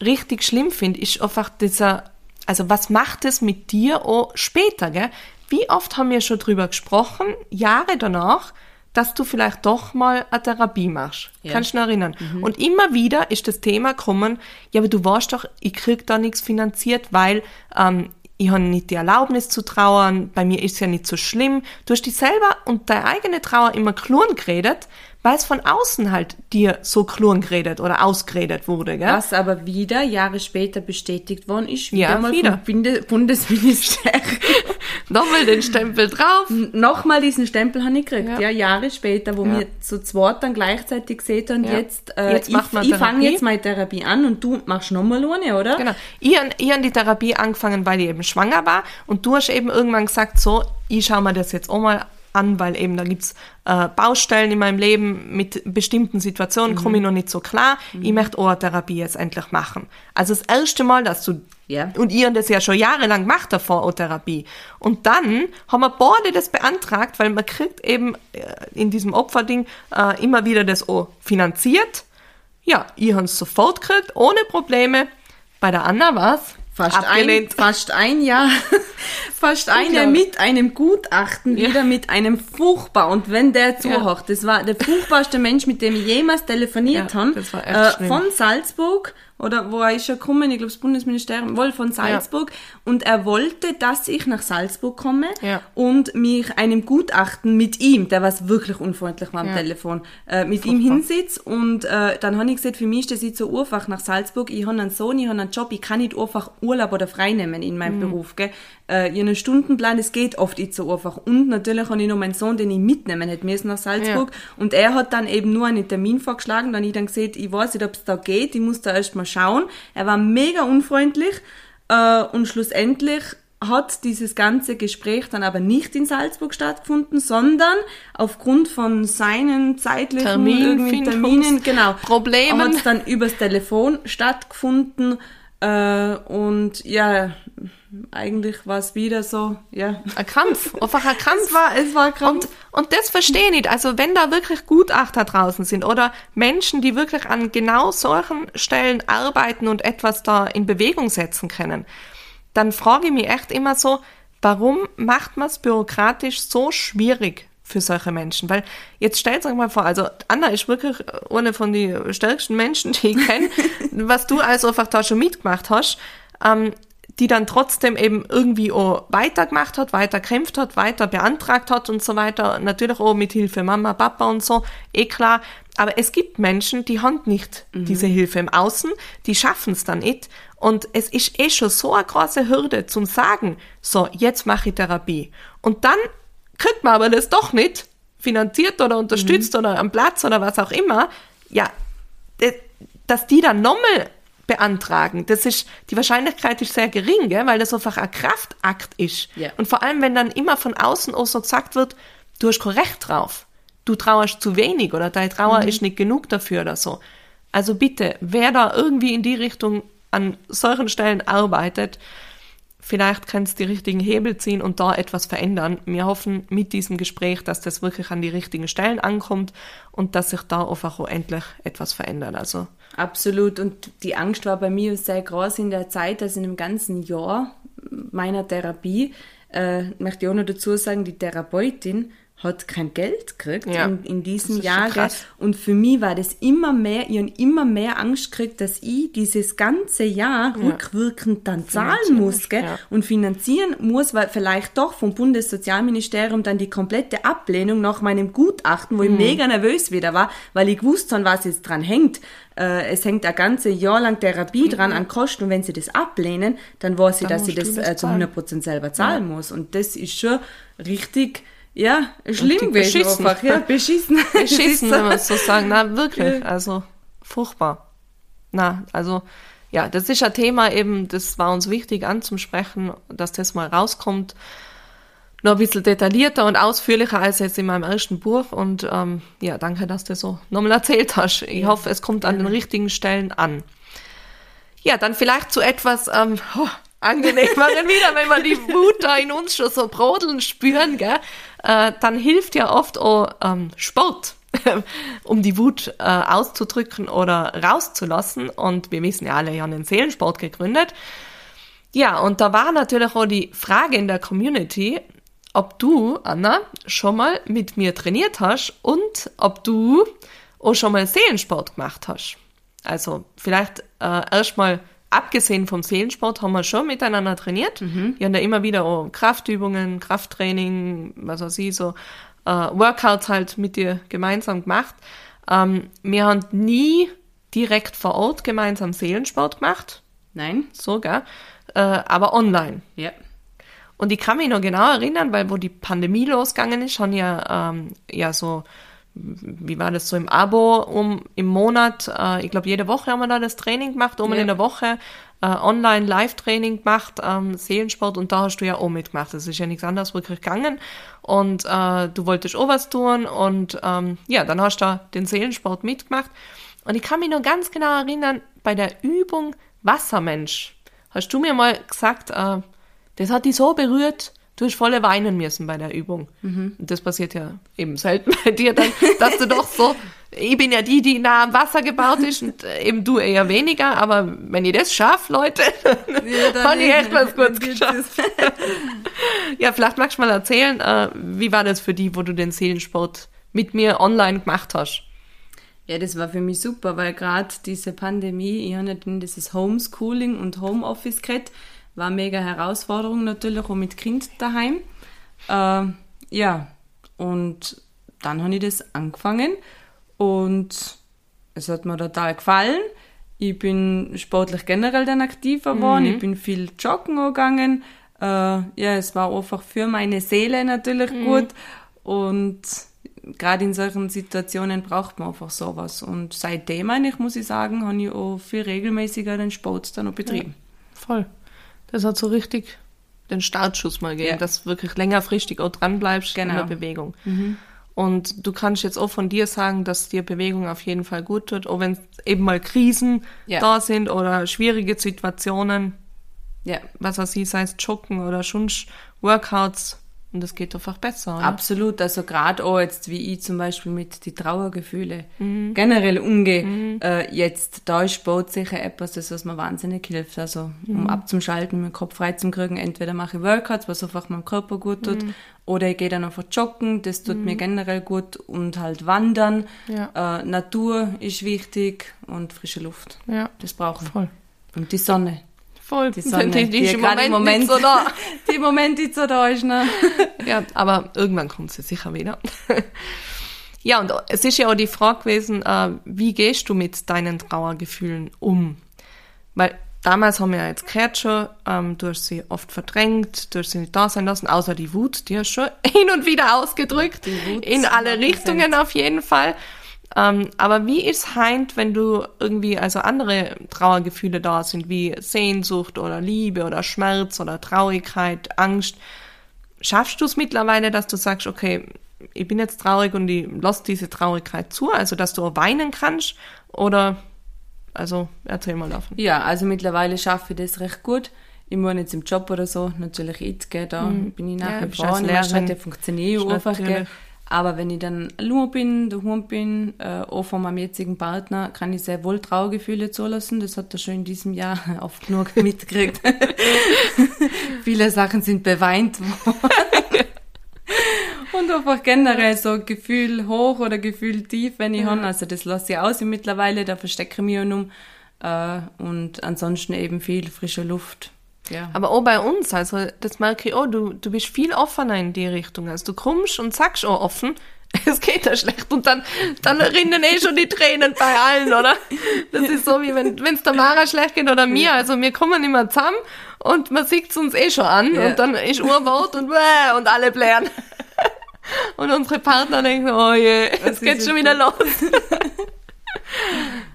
richtig schlimm finde, ist einfach dieser, also was macht es mit dir auch später, gell? Wie oft haben wir schon drüber gesprochen, Jahre danach, dass du vielleicht doch mal eine Therapie machst. Ja. Kannst du dich noch erinnern? Und immer wieder ist das Thema gekommen, ja, aber du weißt doch, ich krieg da nichts finanziert, weil ähm, ich habe nicht die Erlaubnis zu trauern, bei mir ist ja nicht so schlimm. Du hast dich selber und deine eigene Trauer immer klon geredet, weil es von außen halt dir so klon geredet oder ausgeredet wurde, gell? Was aber wieder Jahre später bestätigt worden ist, wieder Ja, mal wieder. vom Binde Bundesministerium. Nochmal den Stempel drauf. Nochmal diesen Stempel habe ich gekriegt, ja, Ja. Jahre später, wo Ja. wir zu zweit dann gleichzeitig gesehen haben, Ja. jetzt, äh, Jetzt ich, ich fange jetzt meine Therapie an und du machst nochmal eine, oder? Genau. Ich habe ich hab die Therapie angefangen, weil ich eben schwanger war. Und du hast eben irgendwann gesagt, so, ich schaue mir das jetzt auch mal an, weil eben da gibt's äh, Baustellen in meinem Leben mit bestimmten Situationen, komme ich noch nicht so klar. Ich möchte auch eine Therapie jetzt endlich machen. Also das erste Mal, dass du, Ja. und ihr das ja schon jahrelang gemacht davor, auch Therapie. Und dann haben wir beide das beantragt, weil man kriegt eben äh, in diesem Opferding äh, immer wieder das auch finanziert. Ja, ihr habt es sofort gekriegt, ohne Probleme. Bei der Anna war's Fast ein, abgelehnt. fast ein Jahr, fast eine Unglaublich. mit einem Gutachten, Ja. wieder mit einem furchtbar. Und wenn der zuhört, das war der furchtbarste Mensch, mit dem ich jemals telefoniert Ja, habe, äh, von Salzburg oder wo er ist ja gekommen, ich glaube das Bundesministerium, wohl von Salzburg, ja. und er wollte, dass ich nach Salzburg komme ja. und mich einem Gutachten mit ihm, der war wirklich unfreundlich war am ja. Telefon, äh, mit Furchtbar. ihm hinsitzt und äh, dann habe ich gesagt, für mich ist das nicht so einfach nach Salzburg, ich habe einen Sohn, ich habe einen Job, ich kann nicht einfach Urlaub oder frei nehmen in meinem mhm. Beruf, gell? Äh, einen Stundenplan, es geht oft nicht so einfach. Und natürlich habe ich noch meinen Sohn, den ich mitnehmen hätte müssen nach Salzburg. Und er hat dann eben nur einen Termin vorgeschlagen, dann ich dann gesehen, ich weiß nicht, ob es da geht, ich muss da erst mal schauen. Er war mega unfreundlich. Äh, und schlussendlich hat dieses ganze Gespräch dann aber nicht in Salzburg stattgefunden, sondern aufgrund von seinen zeitlichen Termin, Terminen, genau, Problemen, hat es dann übers Telefon stattgefunden. Äh, und ja, eigentlich war es wieder so, ja. Ein Kampf, einfach ein Kampf. Es war, es war ein Kampf. Und, und das verstehe ich nicht. Also wenn da wirklich Gutachter draußen sind oder Menschen, die wirklich an genau solchen Stellen arbeiten und etwas da in Bewegung setzen können, dann frage ich mich echt immer so, warum macht man es bürokratisch so schwierig für solche Menschen? Weil jetzt stellt euch mal vor, also Anna ist wirklich eine von den stärksten Menschen, die ich kenne, was du also einfach da schon mitgemacht hast. Ähm, die dann trotzdem eben irgendwie auch weitergemacht hat, weiter kämpft hat, weiter beantragt hat und so weiter. Natürlich auch mit Hilfe Mama, Papa und so, eh klar. Aber es gibt Menschen, die haben nicht mhm. diese Hilfe im Außen, die schaffen es dann nicht. Und es ist eh schon so eine große Hürde zum Sagen, so, jetzt mache ich Therapie. Und dann kriegt man aber das doch nicht, finanziert oder unterstützt mhm. oder am Platz oder was auch immer. Ja, dass die dann nochmal beantragen. Das ist, die Wahrscheinlichkeit ist sehr gering, gell, weil das einfach ein Kraftakt ist. Ja. Und vor allem, wenn dann immer von außen auch so gesagt wird, du hast korrekt drauf. Du trauerst zu wenig oder deine Trauer mhm. ist nicht genug dafür oder so. Also bitte, wer da irgendwie in die Richtung an solchen Stellen arbeitet, vielleicht kannst du die richtigen Hebel ziehen und da etwas verändern. Wir hoffen mit diesem Gespräch, dass das wirklich an die richtigen Stellen ankommt und dass sich da einfach auch endlich etwas verändert. Also Absolut. Und die Angst war bei mir sehr groß in der Zeit, also in dem ganzen Jahr meiner Therapie, äh, möchte ich auch noch dazu sagen, die Therapeutin hat kein Geld gekriegt ja. in, in diesem Jahr. Und für mich war das immer mehr, ich habe immer mehr Angst gekriegt, dass ich dieses ganze Jahr ja. rückwirkend dann zahlen muss gell? Ja. und finanzieren muss, weil vielleicht doch vom Bundessozialministerium dann die komplette Ablehnung nach meinem Gutachten, wo mhm. ich mega nervös wieder war, weil ich wusste schon, was jetzt dran hängt. Äh, es hängt ein ganzes Jahr lang Therapie mhm. dran an Kosten und wenn sie das ablehnen, dann weiß ich, dann dass ich das, das äh, zu 100% selber zahlen muss. Und das ist schon richtig ja, schlimm gewesen einfach. Ja, beschissen. Beschissen, wenn man so sagen. Na, wirklich. Also, furchtbar. Na, also, ja, das ist ein Thema eben, das war uns wichtig anzusprechen, dass das mal rauskommt. Noch ein bisschen detaillierter und ausführlicher als jetzt in meinem ersten Buch. Und ähm, ja, danke, dass du so nochmal erzählt hast. Ich ja. hoffe, es kommt an den richtigen Stellen an. Ja, dann vielleicht zu etwas ähm, oh, angenehmeren wieder, wenn wir die Wut da in uns schon so brodeln spüren, gell? Äh, dann hilft ja oft auch ähm, Sport, um die Wut äh, auszudrücken oder rauszulassen. Und wir wissen ja alle, haben den Seelensport gegründet. Ja, und da war natürlich auch die Frage in der Community, ob du, Anna, schon mal mit mir trainiert hast und ob du auch schon mal Seelensport gemacht hast. Also vielleicht äh, erstmal abgesehen vom Seelensport haben wir schon miteinander trainiert. Mhm. Wir haben da immer wieder auch Kraftübungen, Krafttraining, was weiß ich, so äh, Workouts halt mit dir gemeinsam gemacht. Ähm, wir haben nie direkt vor Ort gemeinsam Seelensport gemacht. Nein. So, gell? Äh, aber online. Ja. Und ich kann mich noch genau erinnern, weil wo die Pandemie losgegangen ist, haben ja, ähm, ja so wie war das so im Abo um im Monat, äh, ich glaube jede Woche haben wir da das Training gemacht, um ja. in der Woche äh, online Live-Training gemacht, ähm, Seelensport und da hast du ja auch mitgemacht. Das ist ja nichts anderes wirklich gegangen und äh, du wolltest auch was tun und ähm, ja, dann hast du da den Seelensport mitgemacht und ich kann mich noch ganz genau erinnern, bei der Übung Wassermensch hast du mir mal gesagt, äh, das hat dich so berührt, du hast volle weinen müssen bei der Übung. Mhm. Das passiert ja eben selten bei dir dann, dass du doch so, ich bin ja die, die nah am Wasser gebaut ist und äh, eben du eher weniger, aber wenn ihr das schafft, Leute, ja, dann habe ich echt was kurz geschafft. ja, vielleicht magst du mal erzählen, äh, wie war das für die, wo du den Seelensport mit mir online gemacht hast? Ja, das war für mich super, weil gerade diese Pandemie, ich habe nicht dieses Homeschooling und Homeoffice gehabt, war eine mega Herausforderung natürlich, auch mit Kind daheim. Äh, ja, und dann habe ich das angefangen und es hat mir total gefallen. Ich bin sportlich generell dann aktiver geworden, Mhm. ich bin viel joggen gegangen. Äh, ja, es war einfach für meine Seele natürlich Mhm. gut und gerade in solchen Situationen braucht man einfach sowas. Und seitdem eigentlich, muss ich sagen, habe ich auch viel regelmäßiger den Sport dann noch betrieben. Voll. Das hat so richtig den Startschuss mal gegeben, Ja. dass du wirklich längerfristig auch dran bleibst Genau. in der Bewegung. Und du kannst jetzt auch von dir sagen, dass dir Bewegung auf jeden Fall gut tut, auch wenn eben mal Krisen Ja. da sind oder schwierige Situationen, Ja, was weiß ich, sei es Joggen oder schon Workouts und es geht einfach besser. Oder? Absolut, also gerade auch jetzt, wie ich zum Beispiel mit die Trauergefühle generell umgehe, äh, jetzt, da ist Sport sicher etwas, das was mir wahnsinnig hilft, also um abzuschalten, meinen Kopf frei zu kriegen, entweder mache ich Workouts, was einfach meinem Körper gut tut, oder ich gehe dann einfach joggen, das tut mir generell gut und halt wandern, Ja. äh, Natur ist wichtig und frische Luft, Ja, das brauchen wir. voll. Und die Sonne. Voll. Die Sonne, die, die ist im gerade Moment, nicht so da. die Moment, die so da ist, ne? Ja, aber irgendwann kommt sie sicher wieder. ja, und es ist ja auch die Frage gewesen, äh, wie gehst du mit deinen Trauergefühlen um? Weil damals haben wir ja jetzt gehört schon, ähm, du hast sie oft verdrängt, du hast sie nicht da sein lassen, außer die Wut, die hast schon hin und wieder ausgedrückt. Die in alle 100%. Richtungen auf jeden Fall. Ähm, aber wie ist heint, wenn du irgendwie, also andere Trauergefühle da sind, wie Sehnsucht oder Liebe oder Schmerz oder Traurigkeit, Angst? Schaffst du es mittlerweile, dass du sagst, okay, ich bin jetzt traurig und ich lass diese Traurigkeit zu, also dass du auch weinen kannst? Oder, also erzähl mal davon. Ja, also mittlerweile schaffe ich das recht gut. Ich meine jetzt im Job oder so, natürlich jetzt, gell, da bin ich nach Ja, wie bist vor als in der Lehrerin. Stadt, funktioniere ich einfach. Aber wenn ich dann allein bin, daheim bin, äh, auch von meinem jetzigen Partner, kann ich sehr wohl Trauergefühle zulassen. Das hat er schon in diesem Jahr oft genug mitgekriegt. Viele Sachen sind beweint worden. Und einfach generell so Gefühl hoch oder Gefühl tief, wenn ich habe. Also das lasse ich aus mittlerweile, da verstecke ich mich um. Äh, und ansonsten eben viel frische Luft. Ja. Aber auch bei uns, also das merke ich auch, du, du bist viel offener in die Richtung. Also du kommst und sagst auch offen, es geht ja schlecht und dann, dann rinnen eh schon die Tränen bei allen, oder? Das ist so wie wenn es der Mara schlecht geht oder mir. Also wir kommen immer zusammen und man sieht es uns eh schon an Ja. und dann ist Urwort und bäh, und alle blären. Und unsere Partner denken, oh je, es geht schon wieder los.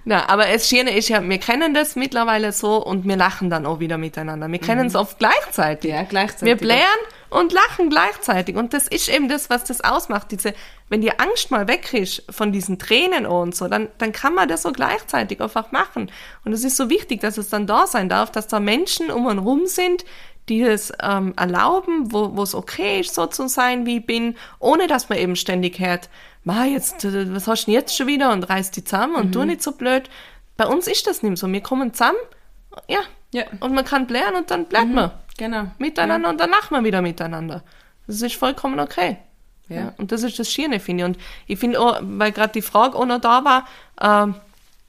Na, aber es Schöne ist ja, wir kennen das mittlerweile so und wir lachen dann auch wieder miteinander. Wir kennen es oft gleichzeitig. Ja, gleichzeitig. Wir blären und lachen gleichzeitig. Und das ist eben das, was das ausmacht. Diese, wenn die Angst mal weg ist von diesen Tränen und so, dann, dann kann man das so gleichzeitig einfach machen. Und es ist so wichtig, dass es dann da sein darf, dass da Menschen um und rum sind, die es ähm, erlauben, wo wo es okay ist, so zu sein, wie ich bin, ohne dass man eben ständig hört, Ma, jetzt, äh, was hast du denn jetzt schon wieder? Und reißt die zusammen und tu nicht so blöd. Bei uns ist das nicht so. Wir kommen zusammen, ja, Ja. und man kann blären und dann bleibt man Genau. miteinander und dann lachen wir wieder miteinander. Das ist vollkommen okay. Ja. Ja. und das ist das Schöne, finde ich. Und ich finde auch, weil gerade die Frage auch noch da war, ähm,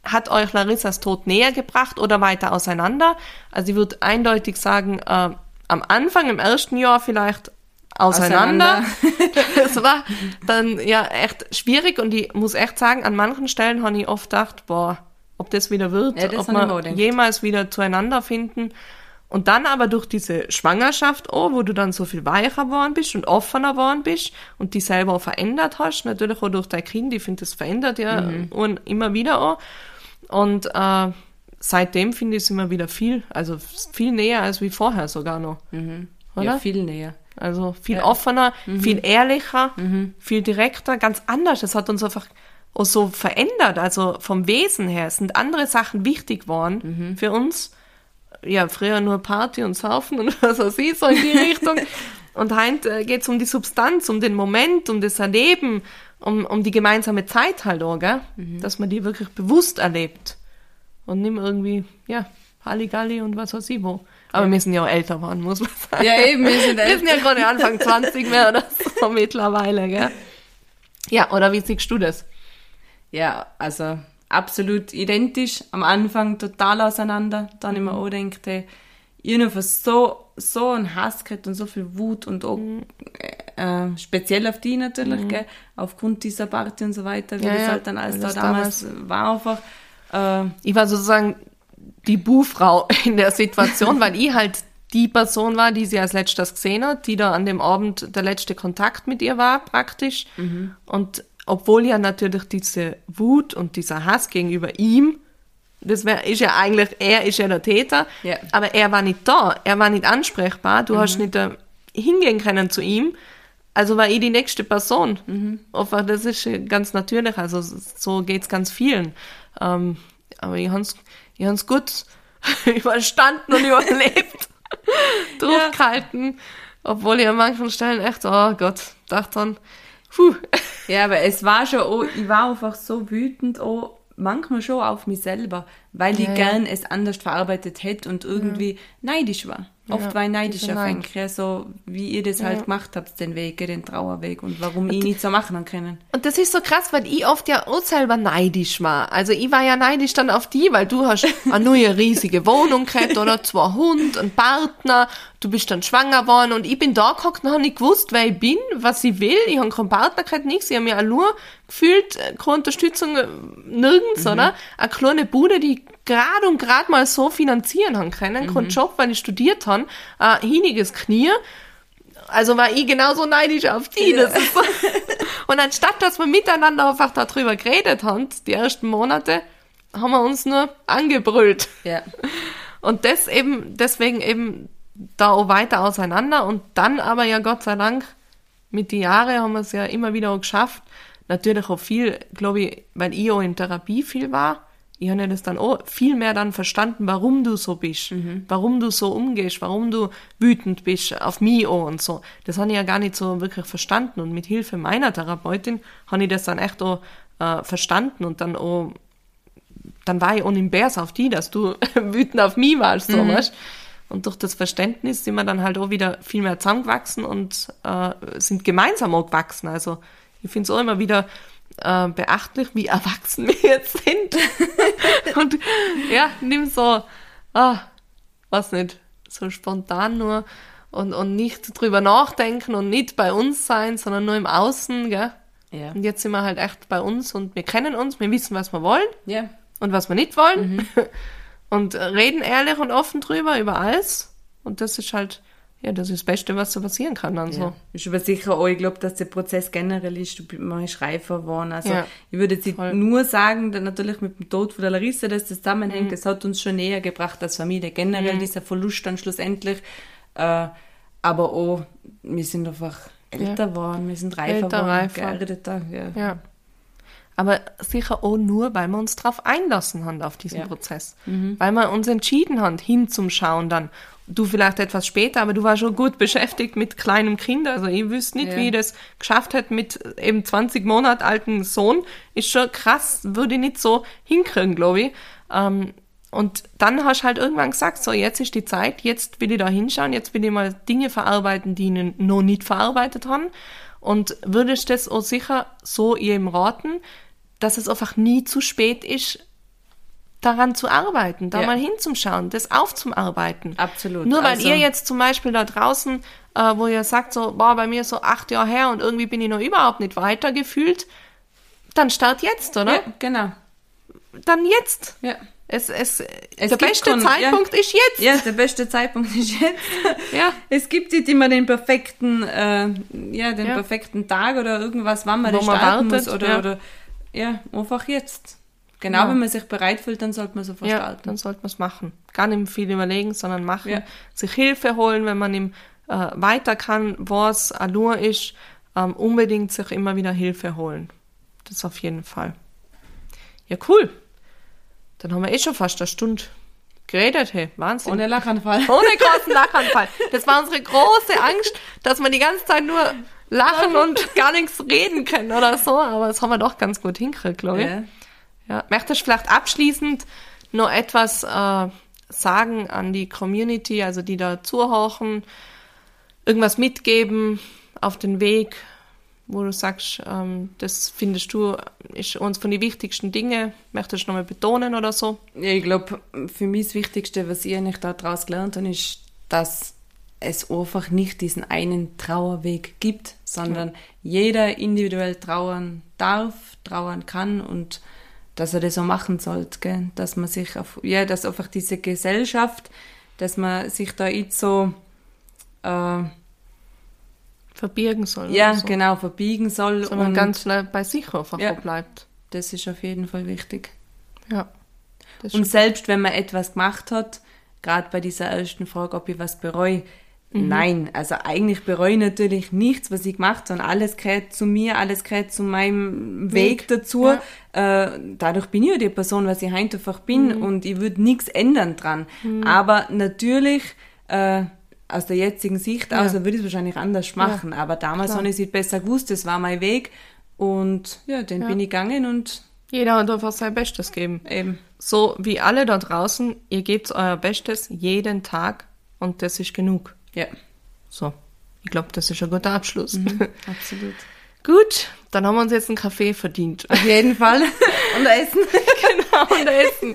hat euch Larissas Tod näher gebracht oder weiter auseinander? Also ich würde eindeutig sagen, äh, am Anfang, im ersten Jahr vielleicht auseinander. das war dann ja echt schwierig und ich muss echt sagen, an manchen Stellen habe ich oft gedacht, boah, ob das wieder wird, Ja, das ob wir jemals wieder zueinander finden. Und dann aber durch diese Schwangerschaft auch, wo du dann so viel weicher geworden bist und offener geworden bist und die selber auch verändert hast, natürlich auch durch dein Kind, ich finde, das verändert ja Mhm. und immer wieder auch. Und äh, seitdem finde ich es immer wieder viel, also viel näher als wie vorher sogar noch. Mhm. Ja, viel näher. Also viel offener, viel ehrlicher, viel direkter, ganz anders. Es hat uns einfach so verändert. Also vom Wesen her es sind andere Sachen wichtig geworden für uns. Ja, früher nur Party und Saufen und was weiß ich, so in die Richtung. Und heute äh, geht es um die Substanz, um den Moment, um das Erleben, um, um die gemeinsame Zeit halt auch, gell? Dass man die wirklich bewusst erlebt. Und nicht mehr irgendwie, ja, Halligalli und was weiß ich wo. Aber wir sind ja auch älter geworden, muss man sagen. Ja, eben, wir sind Wir sind ja gerade Anfang 20 mehr oder so mittlerweile, gell? Ja, oder wie siehst du das? Ja, also absolut identisch. Am Anfang total auseinander. Dann mhm. immer auch denkt, hey, ich habe so, so einen Hass gehabt und so viel Wut und auch mhm. äh, speziell auf die natürlich, mhm. gell, aufgrund dieser Party und so weiter, wie ja, das halt dann alles da damals, damals war einfach. Äh, ich war sozusagen die Buhfrau in der Situation, weil ich halt die Person war, die sie als letztes gesehen hat, die da an dem Abend der letzte Kontakt mit ihr war, praktisch. Mhm. Und obwohl ja natürlich diese Wut und dieser Hass gegenüber ihm, das wär, ist ja eigentlich, er ist ja der Täter, yeah. aber er war nicht da, er war nicht ansprechbar, du mhm. hast nicht da hingehen können zu ihm, also war ich die nächste Person. Mhm. Das ist ganz natürlich, also so geht's ganz vielen. Ähm, aber ich hab's, ich hab's gut überstanden und überlebt, durchgehalten, ja. obwohl ich an manchen Stellen echt, oh Gott, dachte dann, Puh. Ja, aber es war schon, oh, ich war einfach so wütend, oh, manchmal schon auf mich selber, weil ich ja, gern ja. es anders verarbeitet hätte und irgendwie ja. neidisch war. Oft war ich neidisch auf Henke, so wie ihr das halt gemacht habt, den Weg, den Trauerweg und warum und ich nicht so machen können. Und das ist so krass, weil ich oft ja auch selber neidisch war. Also ich war ja neidisch dann auf die, weil du hast eine neue riesige Wohnung gehabt oder zwei Hund, einen Partner, du bist dann schwanger geworden und ich bin da geguckt und habe nicht gewusst, wer ich bin, was ich will. Ich habe keinen Partner gehabt, nichts. Ich habe mir nur gefühlt, äh, keine Unterstützung äh, nirgends, mhm. oder? Eine kleine Bude, die gerade und gerade mal so finanzieren haben können, mhm. keinen Job, weil ich studiert habe, ein hiniges Knie. Also war ich genauso neidisch auf die. Ja. So. Und anstatt, dass wir miteinander einfach darüber geredet haben, die ersten Monate, haben wir uns nur angebrüllt. Ja. Und das eben, deswegen eben da auch weiter auseinander und dann aber ja Gott sei Dank mit den Jahren haben wir es ja immer wieder auch geschafft. Natürlich auch viel, glaube ich, weil ich auch in Therapie viel war ich habe das dann auch viel mehr dann verstanden, warum du so bist, mhm. warum du so umgehst, warum du wütend bist auf mich auch und so. Das habe ich ja gar nicht so wirklich verstanden und mit Hilfe meiner Therapeutin habe ich das dann echt auch äh, verstanden und dann auch, dann war ich auch im Bärs auf die, dass du wütend auf mich warst, so, mhm. weißt und durch das Verständnis sind wir dann halt auch wieder viel mehr zusammengewachsen und äh, sind gemeinsam auch gewachsen. Also ich finde es auch immer wieder äh, beachtlich, wie erwachsen wir jetzt sind. und ja, nimm so, ah, was nicht, so spontan nur und, und nicht drüber nachdenken und nicht bei uns sein, sondern nur im Außen, gell? Ja. Und jetzt sind wir halt echt bei uns und wir kennen uns, wir wissen, was wir wollen ja. und was wir nicht wollen mhm. und reden ehrlich und offen drüber, über alles. Und das ist halt ja, das ist das Beste, was so passieren kann. Dann ja. Ich bin sicher auch, ich glaube, dass der Prozess generell ist, man ist reifer geworden. Also ja, ich würde jetzt nur sagen, dass natürlich mit dem Tod von der Larissa, dass das zusammenhängt, mhm. das hat uns schon näher gebracht als Familie. Generell mhm. dieser Verlust dann schlussendlich. Äh, aber auch, wir sind einfach älter geworden, ja. wir sind reifer geworden, reifer. geerdeter. Ja. ja. Aber sicher auch nur, weil wir uns darauf einlassen haben auf diesen Prozess. Mhm. Weil wir uns entschieden haben, hinzuschauen dann du vielleicht etwas später, aber du warst schon gut beschäftigt mit kleinem Kind. Also ich wüsste nicht, ja. wie ich das geschafft hätte mit eben 20 Monat alten Sohn. Ist schon krass, würde ich nicht so hinkriegen, glaube ich. Ähm, und dann hast du halt irgendwann gesagt, so jetzt ist die Zeit, jetzt will ich da hinschauen, jetzt will ich mal Dinge verarbeiten, die ich noch nicht verarbeitet haben. Und würdest das auch sicher so jedem raten, dass es einfach nie zu spät ist, daran zu arbeiten, da ja. mal hinzuschauen, das aufzuarbeiten. Absolut. Nur weil also, ihr jetzt zum Beispiel da draußen, äh, wo ihr sagt, so, boah, bei mir so acht Jahre her und irgendwie bin ich noch überhaupt nicht weiter gefühlt, dann start jetzt, oder? Ja, genau. Dann jetzt. Ja. Es, es, es der beste schon, Zeitpunkt ja, ist jetzt. Ja, der beste Zeitpunkt ist jetzt. ja. Es gibt nicht immer den perfekten, äh, ja, den ja. perfekten Tag oder irgendwas, wann man Wo man starten wartet, muss oder, ja. oder, ja, einfach jetzt. Genau, ja. wenn man sich bereit fühlt, dann sollte man so gestalten. Ja, dann sollte man es machen. Gar nicht viel überlegen, sondern machen. Ja. Sich Hilfe holen, wenn man ihm äh, weiter kann, was Allure ist, ähm, unbedingt sich immer wieder Hilfe holen. Das auf jeden Fall. Ja, cool. Dann haben wir eh schon fast eine Stunde geredet, hey, Wahnsinn. Ohne Lachanfall. Ohne großen Lachanfall. Das war unsere große Angst, dass wir die ganze Zeit nur lachen und gar nichts reden können oder so, aber das haben wir doch ganz gut hingekriegt, glaube ich. Ja. Ja, möchtest du vielleicht abschließend noch etwas äh, sagen an die Community, also die da zuhören, irgendwas mitgeben auf den Weg, wo du sagst, ähm, das findest du, ist uns von den wichtigsten Dingen, möchtest du nochmal betonen oder so? Ja, ich glaube, für mich das Wichtigste, was ich eigentlich daraus gelernt habe, ist, dass es einfach nicht diesen einen Trauerweg gibt, sondern ja. jeder individuell trauern darf, trauern kann und dass er das so machen sollte, gell? dass man sich auf, ja, dass einfach diese Gesellschaft, dass man sich da jetzt so äh, verbirgen soll. Ja, so. genau, verbiegen soll. Dass man ganz schnell bei sich einfach ja, bleibt. Das ist auf jeden Fall wichtig. Ja. Und selbst wenn man etwas gemacht hat, gerade bei dieser ersten Frage, ob ich was bereue, mhm. nein, also eigentlich bereue ich natürlich nichts, was ich gemacht habe. Alles gehört zu mir, alles gehört zu meinem Weg, Weg dazu. Ja. Äh, dadurch bin ich ja die Person, was ich heute einfach bin mhm. und ich würde nichts ändern dran. Mhm. Aber natürlich äh, aus der jetzigen Sicht ja. aus, würde ich es wahrscheinlich anders machen. Ja, aber damals habe ich es besser gewusst, das war mein Weg. Und ja, den ja. bin ich gegangen und. Jeder hat einfach sein Bestes geben. Eben. So wie alle da draußen, ihr gebt euer Bestes jeden Tag und das ist genug. Ja. So. Ich glaube, das ist ein guter Abschluss. Mhm, absolut. Gut, dann haben wir uns jetzt einen Kaffee verdient. Auf jeden Fall. und Essen. genau, und Essen.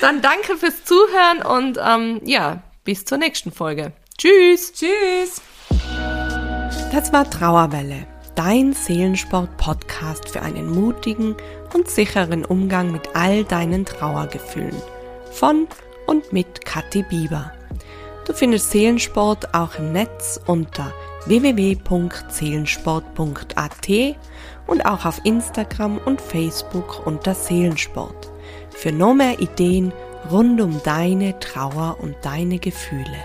Dann danke fürs Zuhören und ähm, ja, bis zur nächsten Folge. Tschüss. Tschüss. Das war Trauerwelle, dein Seelensport-Podcast für einen mutigen und sicheren Umgang mit all deinen Trauergefühlen. Von und mit Kathi Bieber. Du findest Seelensport auch im Netz unter www.seelensport.at und auch auf Instagram und Facebook unter Seelensport. Für noch mehr Ideen rund um deine Trauer und deine Gefühle.